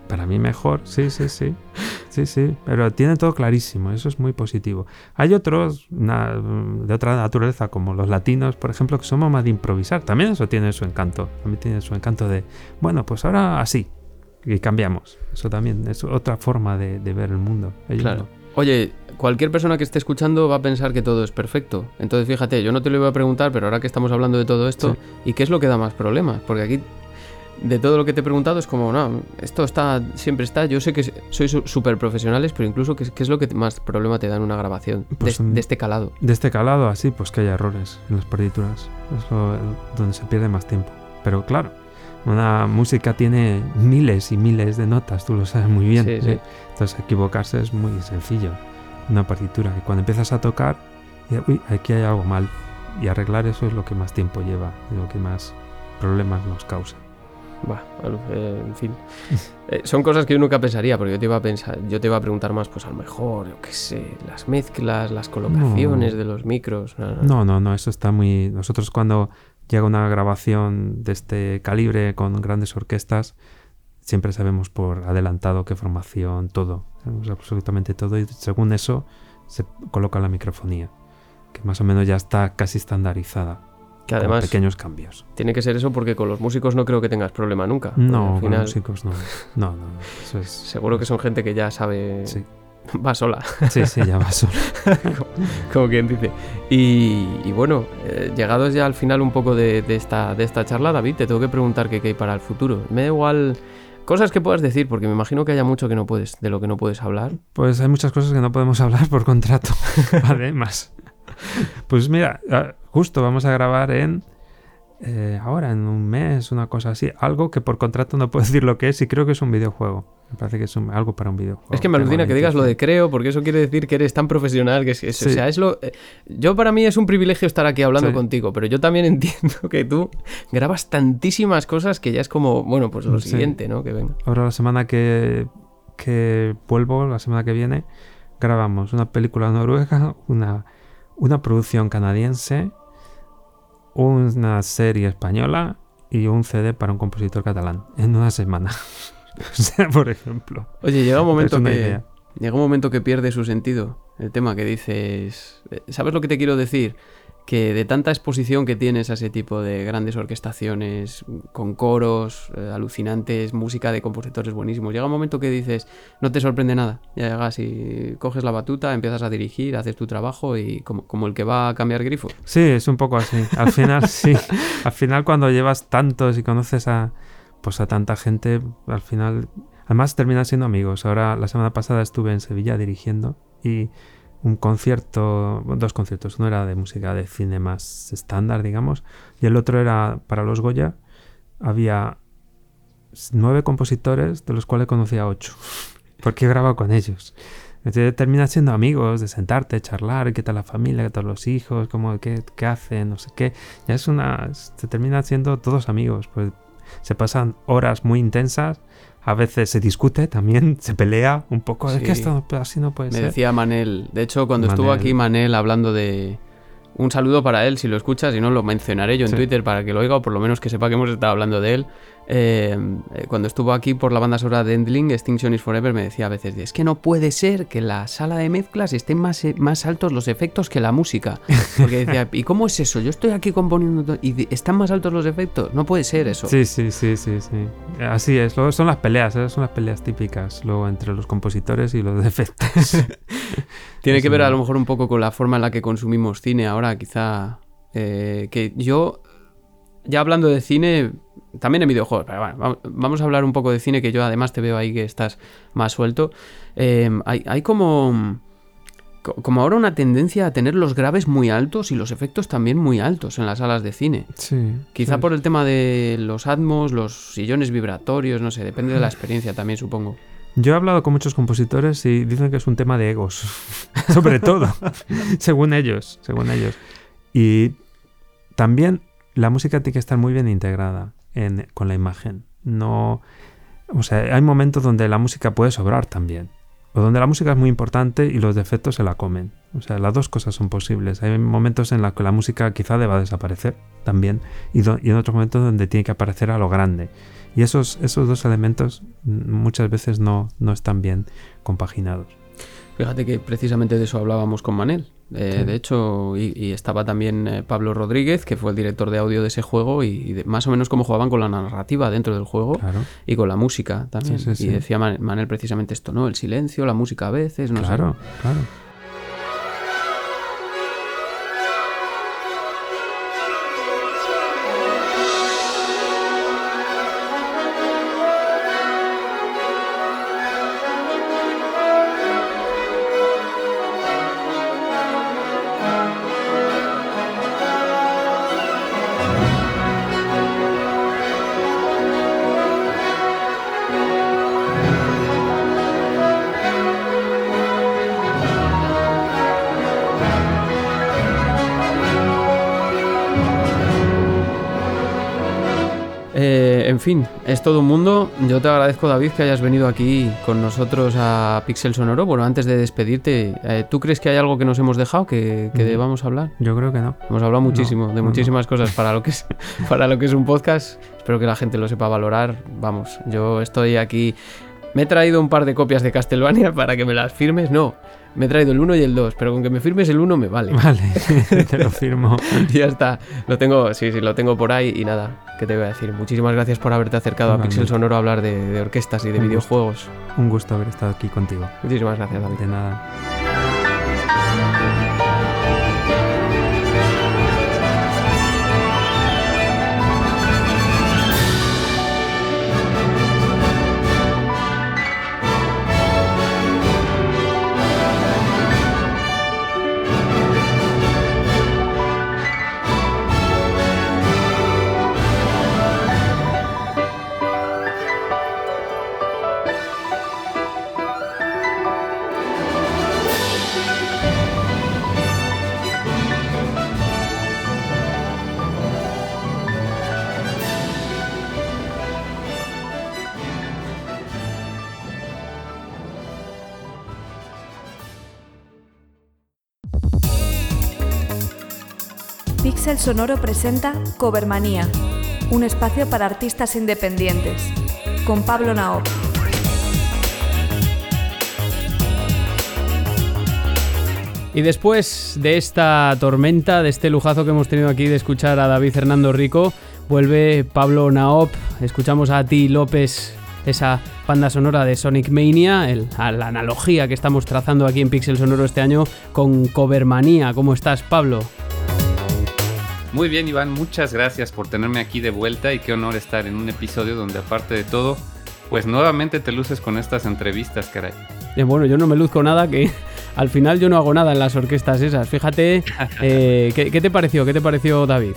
Para mí mejor, sí, sí, sí. [laughs] Sí, sí, pero tiene todo clarísimo, eso es muy positivo. Hay otros na- de otra naturaleza, como los latinos, por ejemplo, que somos más de improvisar. También eso tiene su encanto. También tiene su encanto de, bueno, pues ahora así. Y cambiamos. Eso también es otra forma de, de ver el mundo. Ellos Claro. no. Oye, cualquier persona que esté escuchando va a pensar que todo es perfecto. Entonces, fíjate, yo no te lo iba a preguntar, pero ahora que estamos hablando de todo esto, ¿y qué es lo que da más problemas? Porque aquí, de todo lo que te he preguntado, es como, no, esto está, siempre está. Yo sé que sois súper profesionales, pero incluso, ¿qué, qué es lo que más problema te da en una grabación? Pues de, un- de este calado. De este calado, así, pues que haya errores en las partituras. Es lo- donde se pierde más tiempo. Pero claro, Una música tiene miles y miles de notas, tú lo sabes muy bien. Sí, sí. ¿eh? Entonces equivocarse es muy sencillo. Una partitura que cuando empiezas a tocar, uy, aquí hay algo mal. Y arreglar eso es lo que más tiempo lleva, lo que más problemas nos causa. Bah, bueno, eh, en fin. Eh, son cosas que yo nunca pensaría, porque yo te iba a pensar, yo te iba a preguntar más, pues a lo mejor, yo qué sé, las mezclas, las colocaciones No. de los micros. no, no. No, no, no, eso está muy... Nosotros cuando llega una grabación de este calibre con grandes orquestas, siempre sabemos por adelantado qué formación, todo. Sabemos absolutamente todo y según eso se coloca la microfonía, que más o menos ya está casi estandarizada. Que con además pequeños cambios. tiene que ser eso porque con los músicos no creo que tengas problema nunca. No, al con final, músicos no. No, no, no, Eso es... [laughs] seguro que son gente que ya sabe, Sí, [laughs] va sola. sí, sí, ya va solo. [laughs] como quien dice. Y, y bueno, eh, llegados ya al final un poco de, de esta, de esta charla, David, te tengo que preguntar qué qué hay para el futuro. Me da igual cosas que puedas decir, porque me imagino que haya mucho que no puedes, de lo que no puedes hablar. Pues hay muchas cosas que no podemos hablar por contrato, [laughs] además. Pues mira, ah, justo vamos a grabar en... eh, ahora, en un mes, una cosa así. Algo que por contrato no puedo [laughs] decir lo que es y creo que es un videojuego. Me parece que es un- algo para un videojuego. es que me alucina que digas lo de creo, porque eso quiere decir que eres tan profesional que es, es- o sea, es lo... eh, yo para mí es un privilegio estar aquí hablando Sí. contigo, pero yo también [laughs] entiendo que tú grabas tantísimas cosas que ya es como, bueno, pues lo Sí. siguiente, ¿no? Que venga. Ahora la semana que, que vuelvo, la semana que viene, grabamos una película noruega, una, una producción canadiense, una serie española y un CD para un compositor catalán en una semana. [laughs] o sea, por ejemplo. Oye, llega un momento que... idea. Llega un momento que pierde su sentido el tema que dices. eh, ¿Sabes lo que te quiero decir? Que de tanta exposición que tienes a ese tipo de grandes orquestaciones, con coros eh, alucinantes, música de compositores buenísimos, llega un momento que dices, no te sorprende nada. Ya llegas y coges la batuta, empiezas a dirigir, haces tu trabajo y como, como el que va a cambiar grifo. Sí, es un poco así. Al final, sí. Al final, cuando llevas tantos y conoces a, pues a tanta gente, al final, además terminan siendo amigos. Ahora, la semana pasada estuve en Sevilla dirigiendo y un concierto, dos conciertos. Uno era de música de cine más estándar, digamos, y el otro era para los Goya. Había nueve compositores, de los cuales conocía ocho, [laughs] porque he grabado con ellos. Entonces terminas siendo amigos, de sentarte, charlar, qué tal la familia, qué tal los hijos, cómo, qué, qué hacen, no sé qué. Ya es una... Se terminan siendo todos amigos, pues se pasan horas muy intensas, a veces se discute también, [laughs] se pelea un poco, es Sí. que esto así no puede Me ser. decía Manel, de hecho cuando estuvo aquí Manel hablando de... Un saludo para él, si lo escuchas, y no lo mencionaré yo en Sí. Twitter para que lo oiga, o por lo menos que sepa que hemos estado hablando de él. Eh, cuando estuvo aquí por la banda sonora de Endling, Extinction is Forever, me decía a veces, es que no puede ser que en la sala de mezclas estén más, eh, más altos los efectos que la música. [laughs] Porque decía, ¿y cómo es eso? Yo estoy aquí componiendo y están más altos los efectos. No puede ser eso. Sí, sí, sí, sí, sí. Así es. Luego son las peleas, ¿eh? son las peleas típicas luego entre los compositores y los defectos. [laughs] Tiene Es que ver a lo mejor un poco con la forma en la que consumimos cine ahora, quizá. eh, que yo, ya hablando de cine, también en videojuegos, pero bueno, vam- vamos a hablar un poco de cine, que yo además te veo ahí que estás más suelto. Eh, hay, hay como... co- Como ahora una tendencia a tener los graves muy altos y los efectos también muy altos en las salas de cine. Sí. Quizá sí. por el tema de los atmos, los sillones vibratorios, no sé, depende de la experiencia también, supongo. Yo he hablado con muchos compositores y dicen que es un tema de egos, [laughs] sobre todo, [laughs] según ellos, según ellos. Y también la música tiene que estar muy bien integrada con la imagen. No, o sea, hay momentos donde la música puede sobrar también, o donde la música es muy importante y los defectos se la comen. O sea, las dos cosas son posibles. Hay momentos en los que la música quizá deba desaparecer también y, y en otros momentos donde tiene que aparecer a lo grande. Y esos, esos dos elementos muchas veces no, no están bien compaginados. Fíjate que precisamente de eso hablábamos con Manel. Eh, Sí. De hecho, y, y estaba también eh, Pablo Rodríguez, que fue el director de audio de ese juego, y, y de- más o menos cómo jugaban con la narrativa dentro del juego Claro, y con la música también. Sí, sí, Y decía Man- Manel precisamente esto, ¿no? El silencio, la música a veces, no sé. claro, claro. En fin, es todo un mundo. Yo te agradezco, David, que hayas venido aquí con nosotros a Pixel Sonoro. Bueno, antes de despedirte, eh, ¿tú crees que hay algo que nos hemos dejado que, que Mm. debamos hablar? Yo creo que no. Hemos hablado muchísimo, de no, muchísimas cosas para lo, que es, [laughs] para lo que es un podcast. Espero que la gente lo sepa valorar. Vamos, yo estoy aquí. Me he traído un par de copias de Castlevania [laughs] para que me las firmes. No, me he traído el 1 y el 2, pero con que me firmes el 1 me vale. [laughs] Vale, [laughs] te lo firmo. [laughs] Ya está. Lo tengo, sí, sí, lo tengo por ahí y nada. ¿Qué te voy a decir? Muchísimas gracias por haberte acercado a. Pixel Sonoro a hablar de, de orquestas y de Un gusto. videojuegos. Un gusto haber estado aquí contigo. Muchísimas gracias, David. De nada. Sonoro presenta Covermanía, un espacio para artistas independientes, con Pablo Naop. Y después de esta tormenta, de este lujazo que hemos tenido aquí de escuchar a David Fernando Rico, vuelve Pablo Naop. Escuchamos a Ti López, esa banda sonora de Sonic Mania, a la analogía que estamos trazando aquí en Pixel Sonoro este año con Covermanía. ¿Cómo estás, Pablo? Muy bien, Iván, muchas gracias por tenerme aquí de vuelta y qué honor estar en un episodio donde aparte de todo, pues nuevamente te luces con estas entrevistas, caray. Eh, bueno, yo no me luzco nada, que [laughs] al final yo no hago nada en las orquestas esas. Fíjate, [laughs] eh, ¿qué, qué te pareció? ¿Qué te pareció, David?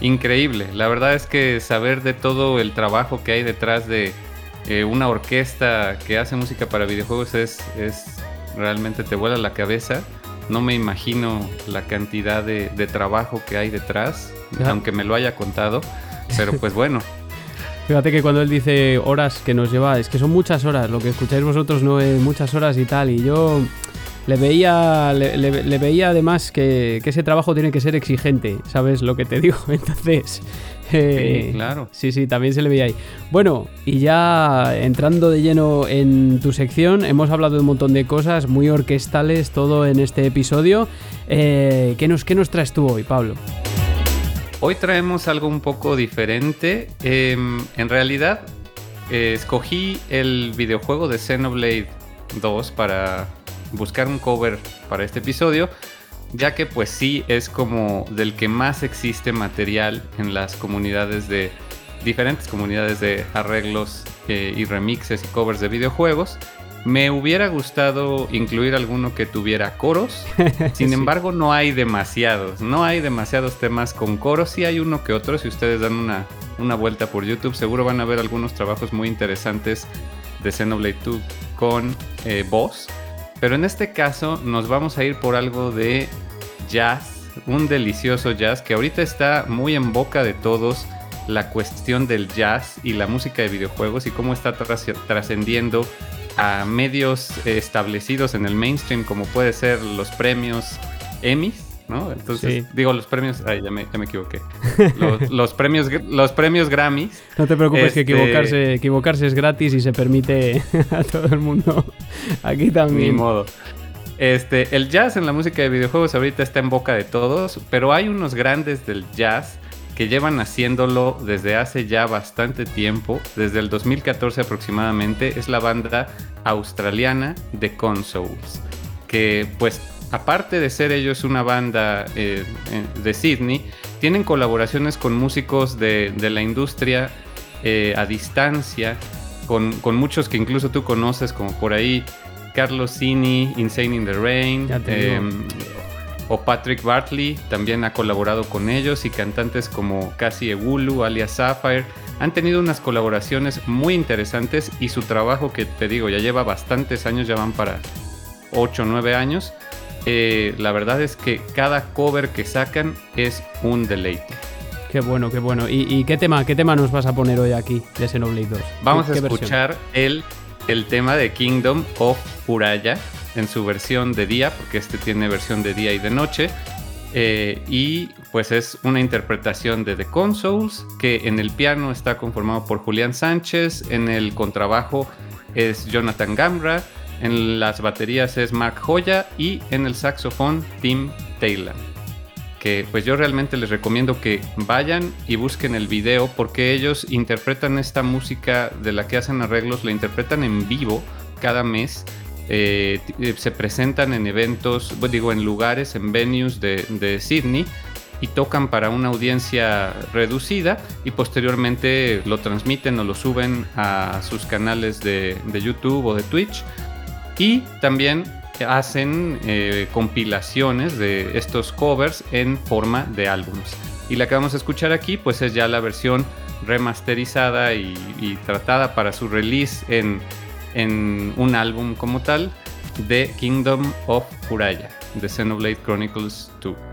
Increíble, la verdad es que saber de todo el trabajo que hay detrás de eh, una orquesta que hace música para videojuegos es, es realmente te vuela la cabeza. No me imagino la cantidad de, de trabajo que hay detrás, Ya. aunque me lo haya contado, pero pues bueno, [laughs] Fíjate que cuando él dice horas que nos lleva, es que son muchas horas, lo que escucháis vosotros no es muchas horas y tal, y yo le veía, le, le- le veía además que, que ese trabajo tiene que ser exigente, ¿sabes lo que te digo? [laughs] Entonces... eh, Sí, [laughs] claro. Sí, sí, también se le veía ahí. Bueno, y ya entrando de lleno en tu sección, hemos hablado de un montón de cosas muy orquestales, todo en este episodio. Eh, ¿qué, nos, ¿Qué nos traes tú hoy, Pablo? Hoy traemos algo un poco diferente. Em, en realidad, eh, escogí el videojuego de Xenoblade 2 para buscar un cover para este episodio, ya que pues sí es como del que más existe material en las comunidades de diferentes comunidades de arreglos eh, y remixes y covers de videojuegos. Me hubiera gustado incluir alguno que tuviera coros, [laughs] sin Sí. embargo, no hay demasiados. No hay demasiados temas con coros. Sí hay uno que otro. Si ustedes dan una, una vuelta por YouTube, seguro van a ver algunos trabajos muy interesantes de Xenoblade 2 con eh, voz. Pero en este caso nos vamos a ir por algo de jazz. Un delicioso jazz que ahorita está muy en boca de todos. La cuestión del jazz y la música de videojuegos y cómo está tras- trascendiendo a medios eh, establecidos en el mainstream como puede ser los premios Emmys, ¿no? Entonces, Sí. digo los premios, ay, ya me, ya me equivoqué. Los, [laughs] los premios los premios Grammys. No te preocupes que Este- equivocarse, equivocarse es gratis y se permite [laughs] a todo el mundo. Aquí Ni también. modo. Este, el jazz en la música de videojuegos ahorita está en boca de todos, pero hay unos grandes del jazz que llevan haciéndolo desde hace ya bastante tiempo, desde el 2014 aproximadamente, es la banda australiana The Consoles, que pues aparte de ser ellos una banda eh, eh, de Sydney, tienen colaboraciones con músicos de, de la industria eh, a distancia, con, con muchos que incluso tú conoces, como por ahí Carlos Cini, Insane in the Rain, em, o Patrick Bartley también ha colaborado con ellos y cantantes como Cassie Egulu, alias Sapphire han tenido unas colaboraciones muy interesantes y su trabajo que te digo ya lleva bastantes años, ya van para 8 o 9 años. Eh, la verdad es que cada cover que sacan es un deleite. Qué bueno, qué bueno. ¿Y, qué, tema, qué tema nos vas a poner hoy aquí de Xenoblade 2? Vamos a escuchar el, el tema de Kingdom of Uraya en su versión de día, porque este tiene versión de día y de noche. Eh, y pues es una interpretación de The Consoles, que en el piano está conformado por Julián Sánchez, en el contrabajo es Jonathan Gamra, en las baterías es Mark Joya y en el saxofón Tim Taylor. Que pues yo realmente les recomiendo que vayan y busquen el video porque ellos interpretan esta música de la que hacen arreglos, la interpretan en vivo cada mes eh, eh, se presentan en eventos, digo, en lugares, en venues de, Sydney y tocan para una audiencia reducida y posteriormente lo transmiten o lo suben a sus canales de, YouTube o de Twitch y también hacen eh, compilaciones de estos covers en forma de álbumes. Y la que vamos a escuchar aquí pues es ya la versión remasterizada y tratada para su release en un álbum como tal de Kingdom of Uraya, de Xenoblade Chronicles 2.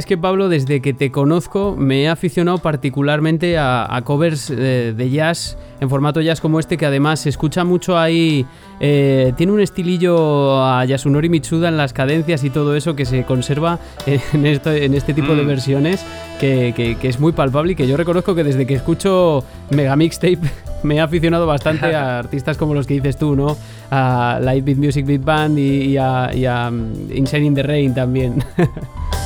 Sabes que Pablo, desde que te conozco me he aficionado particularmente a, covers eh, de, jazz en formato jazz como este, que además se escucha mucho ahí. Eh, tiene un estilillo a Yasunori Mitsuda en las cadencias y todo eso que se conserva en, en este tipo de mm. versiones, que, es muy palpable y que yo reconozco que desde que escucho Mega Mixtape [laughs] me he aficionado bastante a [laughs] artistas como los que dices tú, ¿no? A Lightbeat Music Beat Band y, a, y a mm, Insane in the Rain también. [laughs]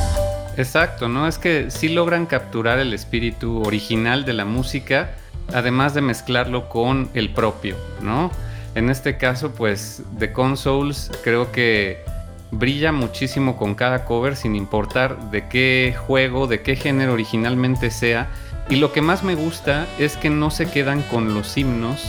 Exacto, ¿no? Es que sí logran capturar el espíritu original de la música, además de mezclarlo con el propio, ¿no? En este caso, pues, The Consoles creo que brilla muchísimo con cada cover, sin importar de qué juego, de qué género originalmente sea. Y lo que más me gusta es que no se quedan con los himnos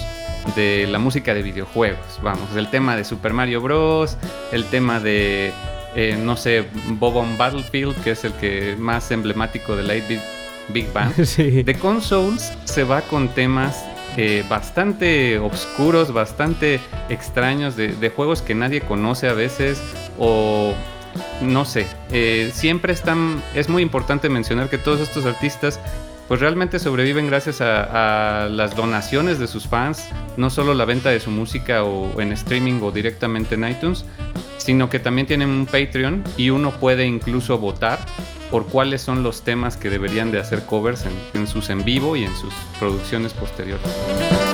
de la música de videojuegos. Vamos, el tema de Super Mario Bros., el tema de eh, no sé, Bob on Battlefield, que es el que más emblemático de la 8 Big Bang. [laughs] De Consoles se va con temas eh, bastante oscuros, bastante extraños, de, juegos que nadie conoce a veces, o no sé, eh, siempre están, es muy importante mencionar que todos estos artistas pues realmente sobreviven gracias a, las donaciones de sus fans, no solo la venta de su música o en streaming o directamente en iTunes, sino que también tienen un Patreon y uno puede incluso votar por cuáles son los temas que deberían de hacer covers en, en sus en vivo y en sus producciones posteriores.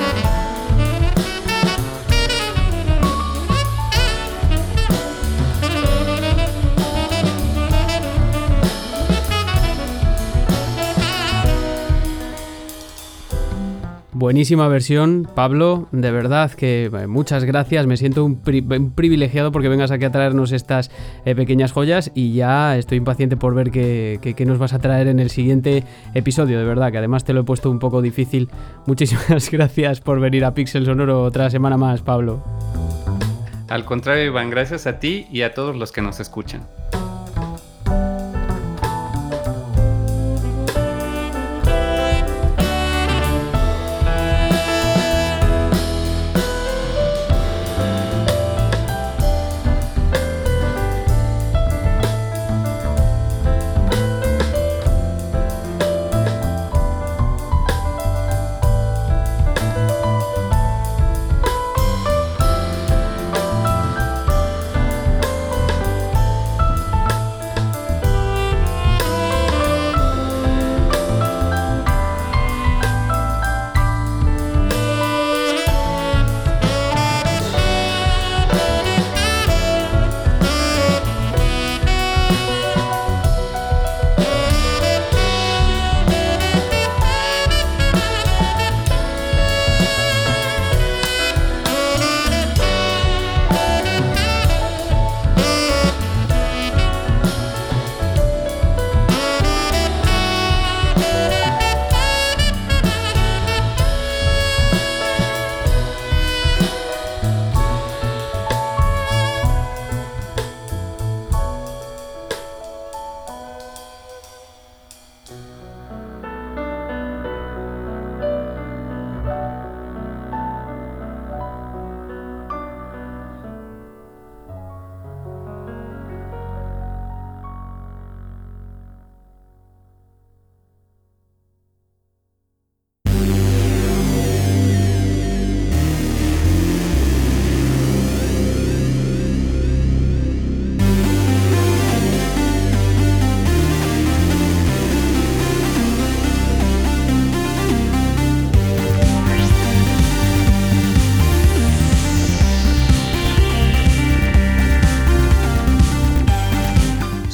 Buenísima versión, Pablo. De verdad que eh, muchas gracias. Me siento un, privilegiado porque vengas aquí a traernos estas eh, pequeñas joyas y ya estoy impaciente por ver qué, nos vas a traer en el siguiente episodio. De verdad que además te lo he puesto un poco difícil. [laughs] Muchísimas gracias por venir a Pixel Sonoro otra semana más, Pablo. Al contrario, Iván, gracias a ti y a todos los que nos escuchan.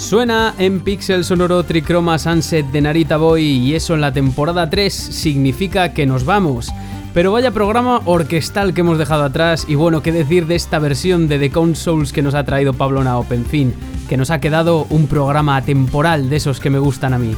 Suena en Pixel Sonoro Trichroma Sunset de Narita Boy y eso en la temporada 3 significa que nos vamos. Pero vaya programa orquestal que hemos dejado atrás y bueno, qué decir de esta versión de The Consoles que nos ha traído Pablo Naop, en fin, que nos ha quedado un programa atemporal de esos que me gustan a mí.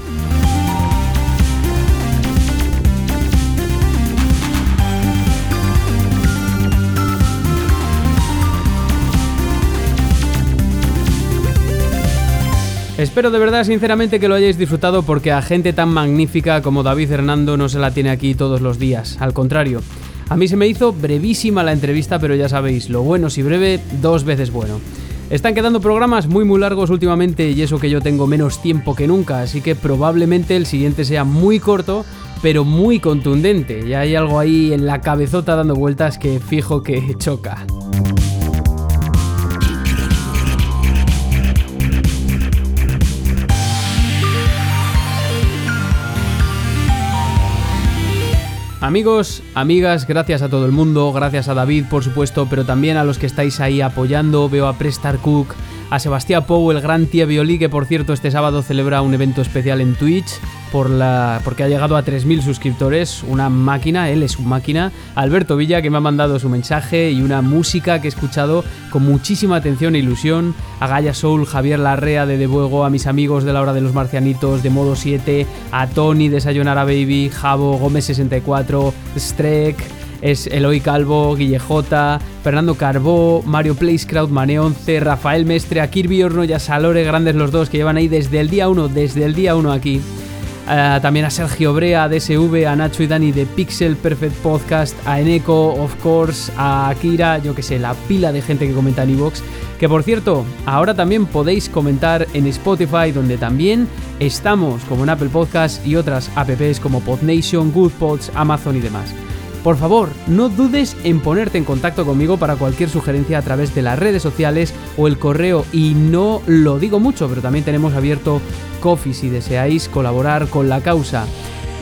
Espero de verdad, sinceramente, que lo hayáis disfrutado porque a gente tan magnífica como David Hernando no se la tiene aquí todos los días. Al contrario, a mí se me hizo brevísima la entrevista, pero ya sabéis, lo bueno si breve, dos veces bueno. Están quedando programas muy muy largos últimamente y eso que yo tengo menos tiempo que nunca, así que probablemente el siguiente sea muy corto, pero muy contundente. Y hay algo ahí en la cabezota dando vueltas que fijo que [laughs] choca. Amigos, amigas, gracias a todo el mundo, gracias a David por supuesto, pero también a los que estáis ahí apoyando, veo a Prestar Cook, a Sebastián Pou, el gran tía Violí, que por cierto este sábado celebra un evento especial en Twitch, por la, porque ha llegado a 3.000 suscriptores, una máquina, él es su máquina, Alberto Villa que me ha mandado su mensaje y una música que he escuchado con muchísima atención e ilusión, a Gaia Soul, Javier Larrea de De Buego, a mis amigos de la hora de los marcianitos, de Modo 7, a Tony de Sayonara Baby, Javo, Gómez 64, Strek, es Eloy Calvo, Guille J, Fernando Carbó, Mario Placecrowd, Mane11, Rafael Mestre, a Kirby Horno y a Salore, grandes los dos que llevan ahí desde el día 1, desde el día 1 aquí. Eh, también a Sergio Brea, DSV, a Nacho y Dani de Pixel Perfect Podcast, a Eneco, of course, a Akira, yo que sé, la pila de gente que comenta en Evox. Que por cierto, ahora también podéis comentar en Spotify, donde también estamos, como en Apple Podcast y otras apps como PodNation, GoodPods, Amazon y demás. Por favor, no dudes en ponerte en contacto conmigo para cualquier sugerencia a través de las redes sociales o el correo. Y no lo digo mucho, pero también tenemos abierto Coffee si deseáis colaborar con la causa.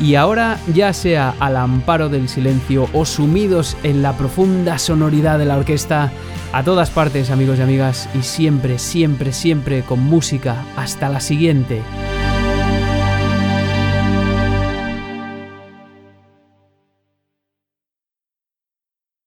Y ahora, ya sea al amparo del silencio o sumidos en la profunda sonoridad de la orquesta, a todas partes amigos y amigas, y siempre, siempre, siempre con música. Hasta la siguiente.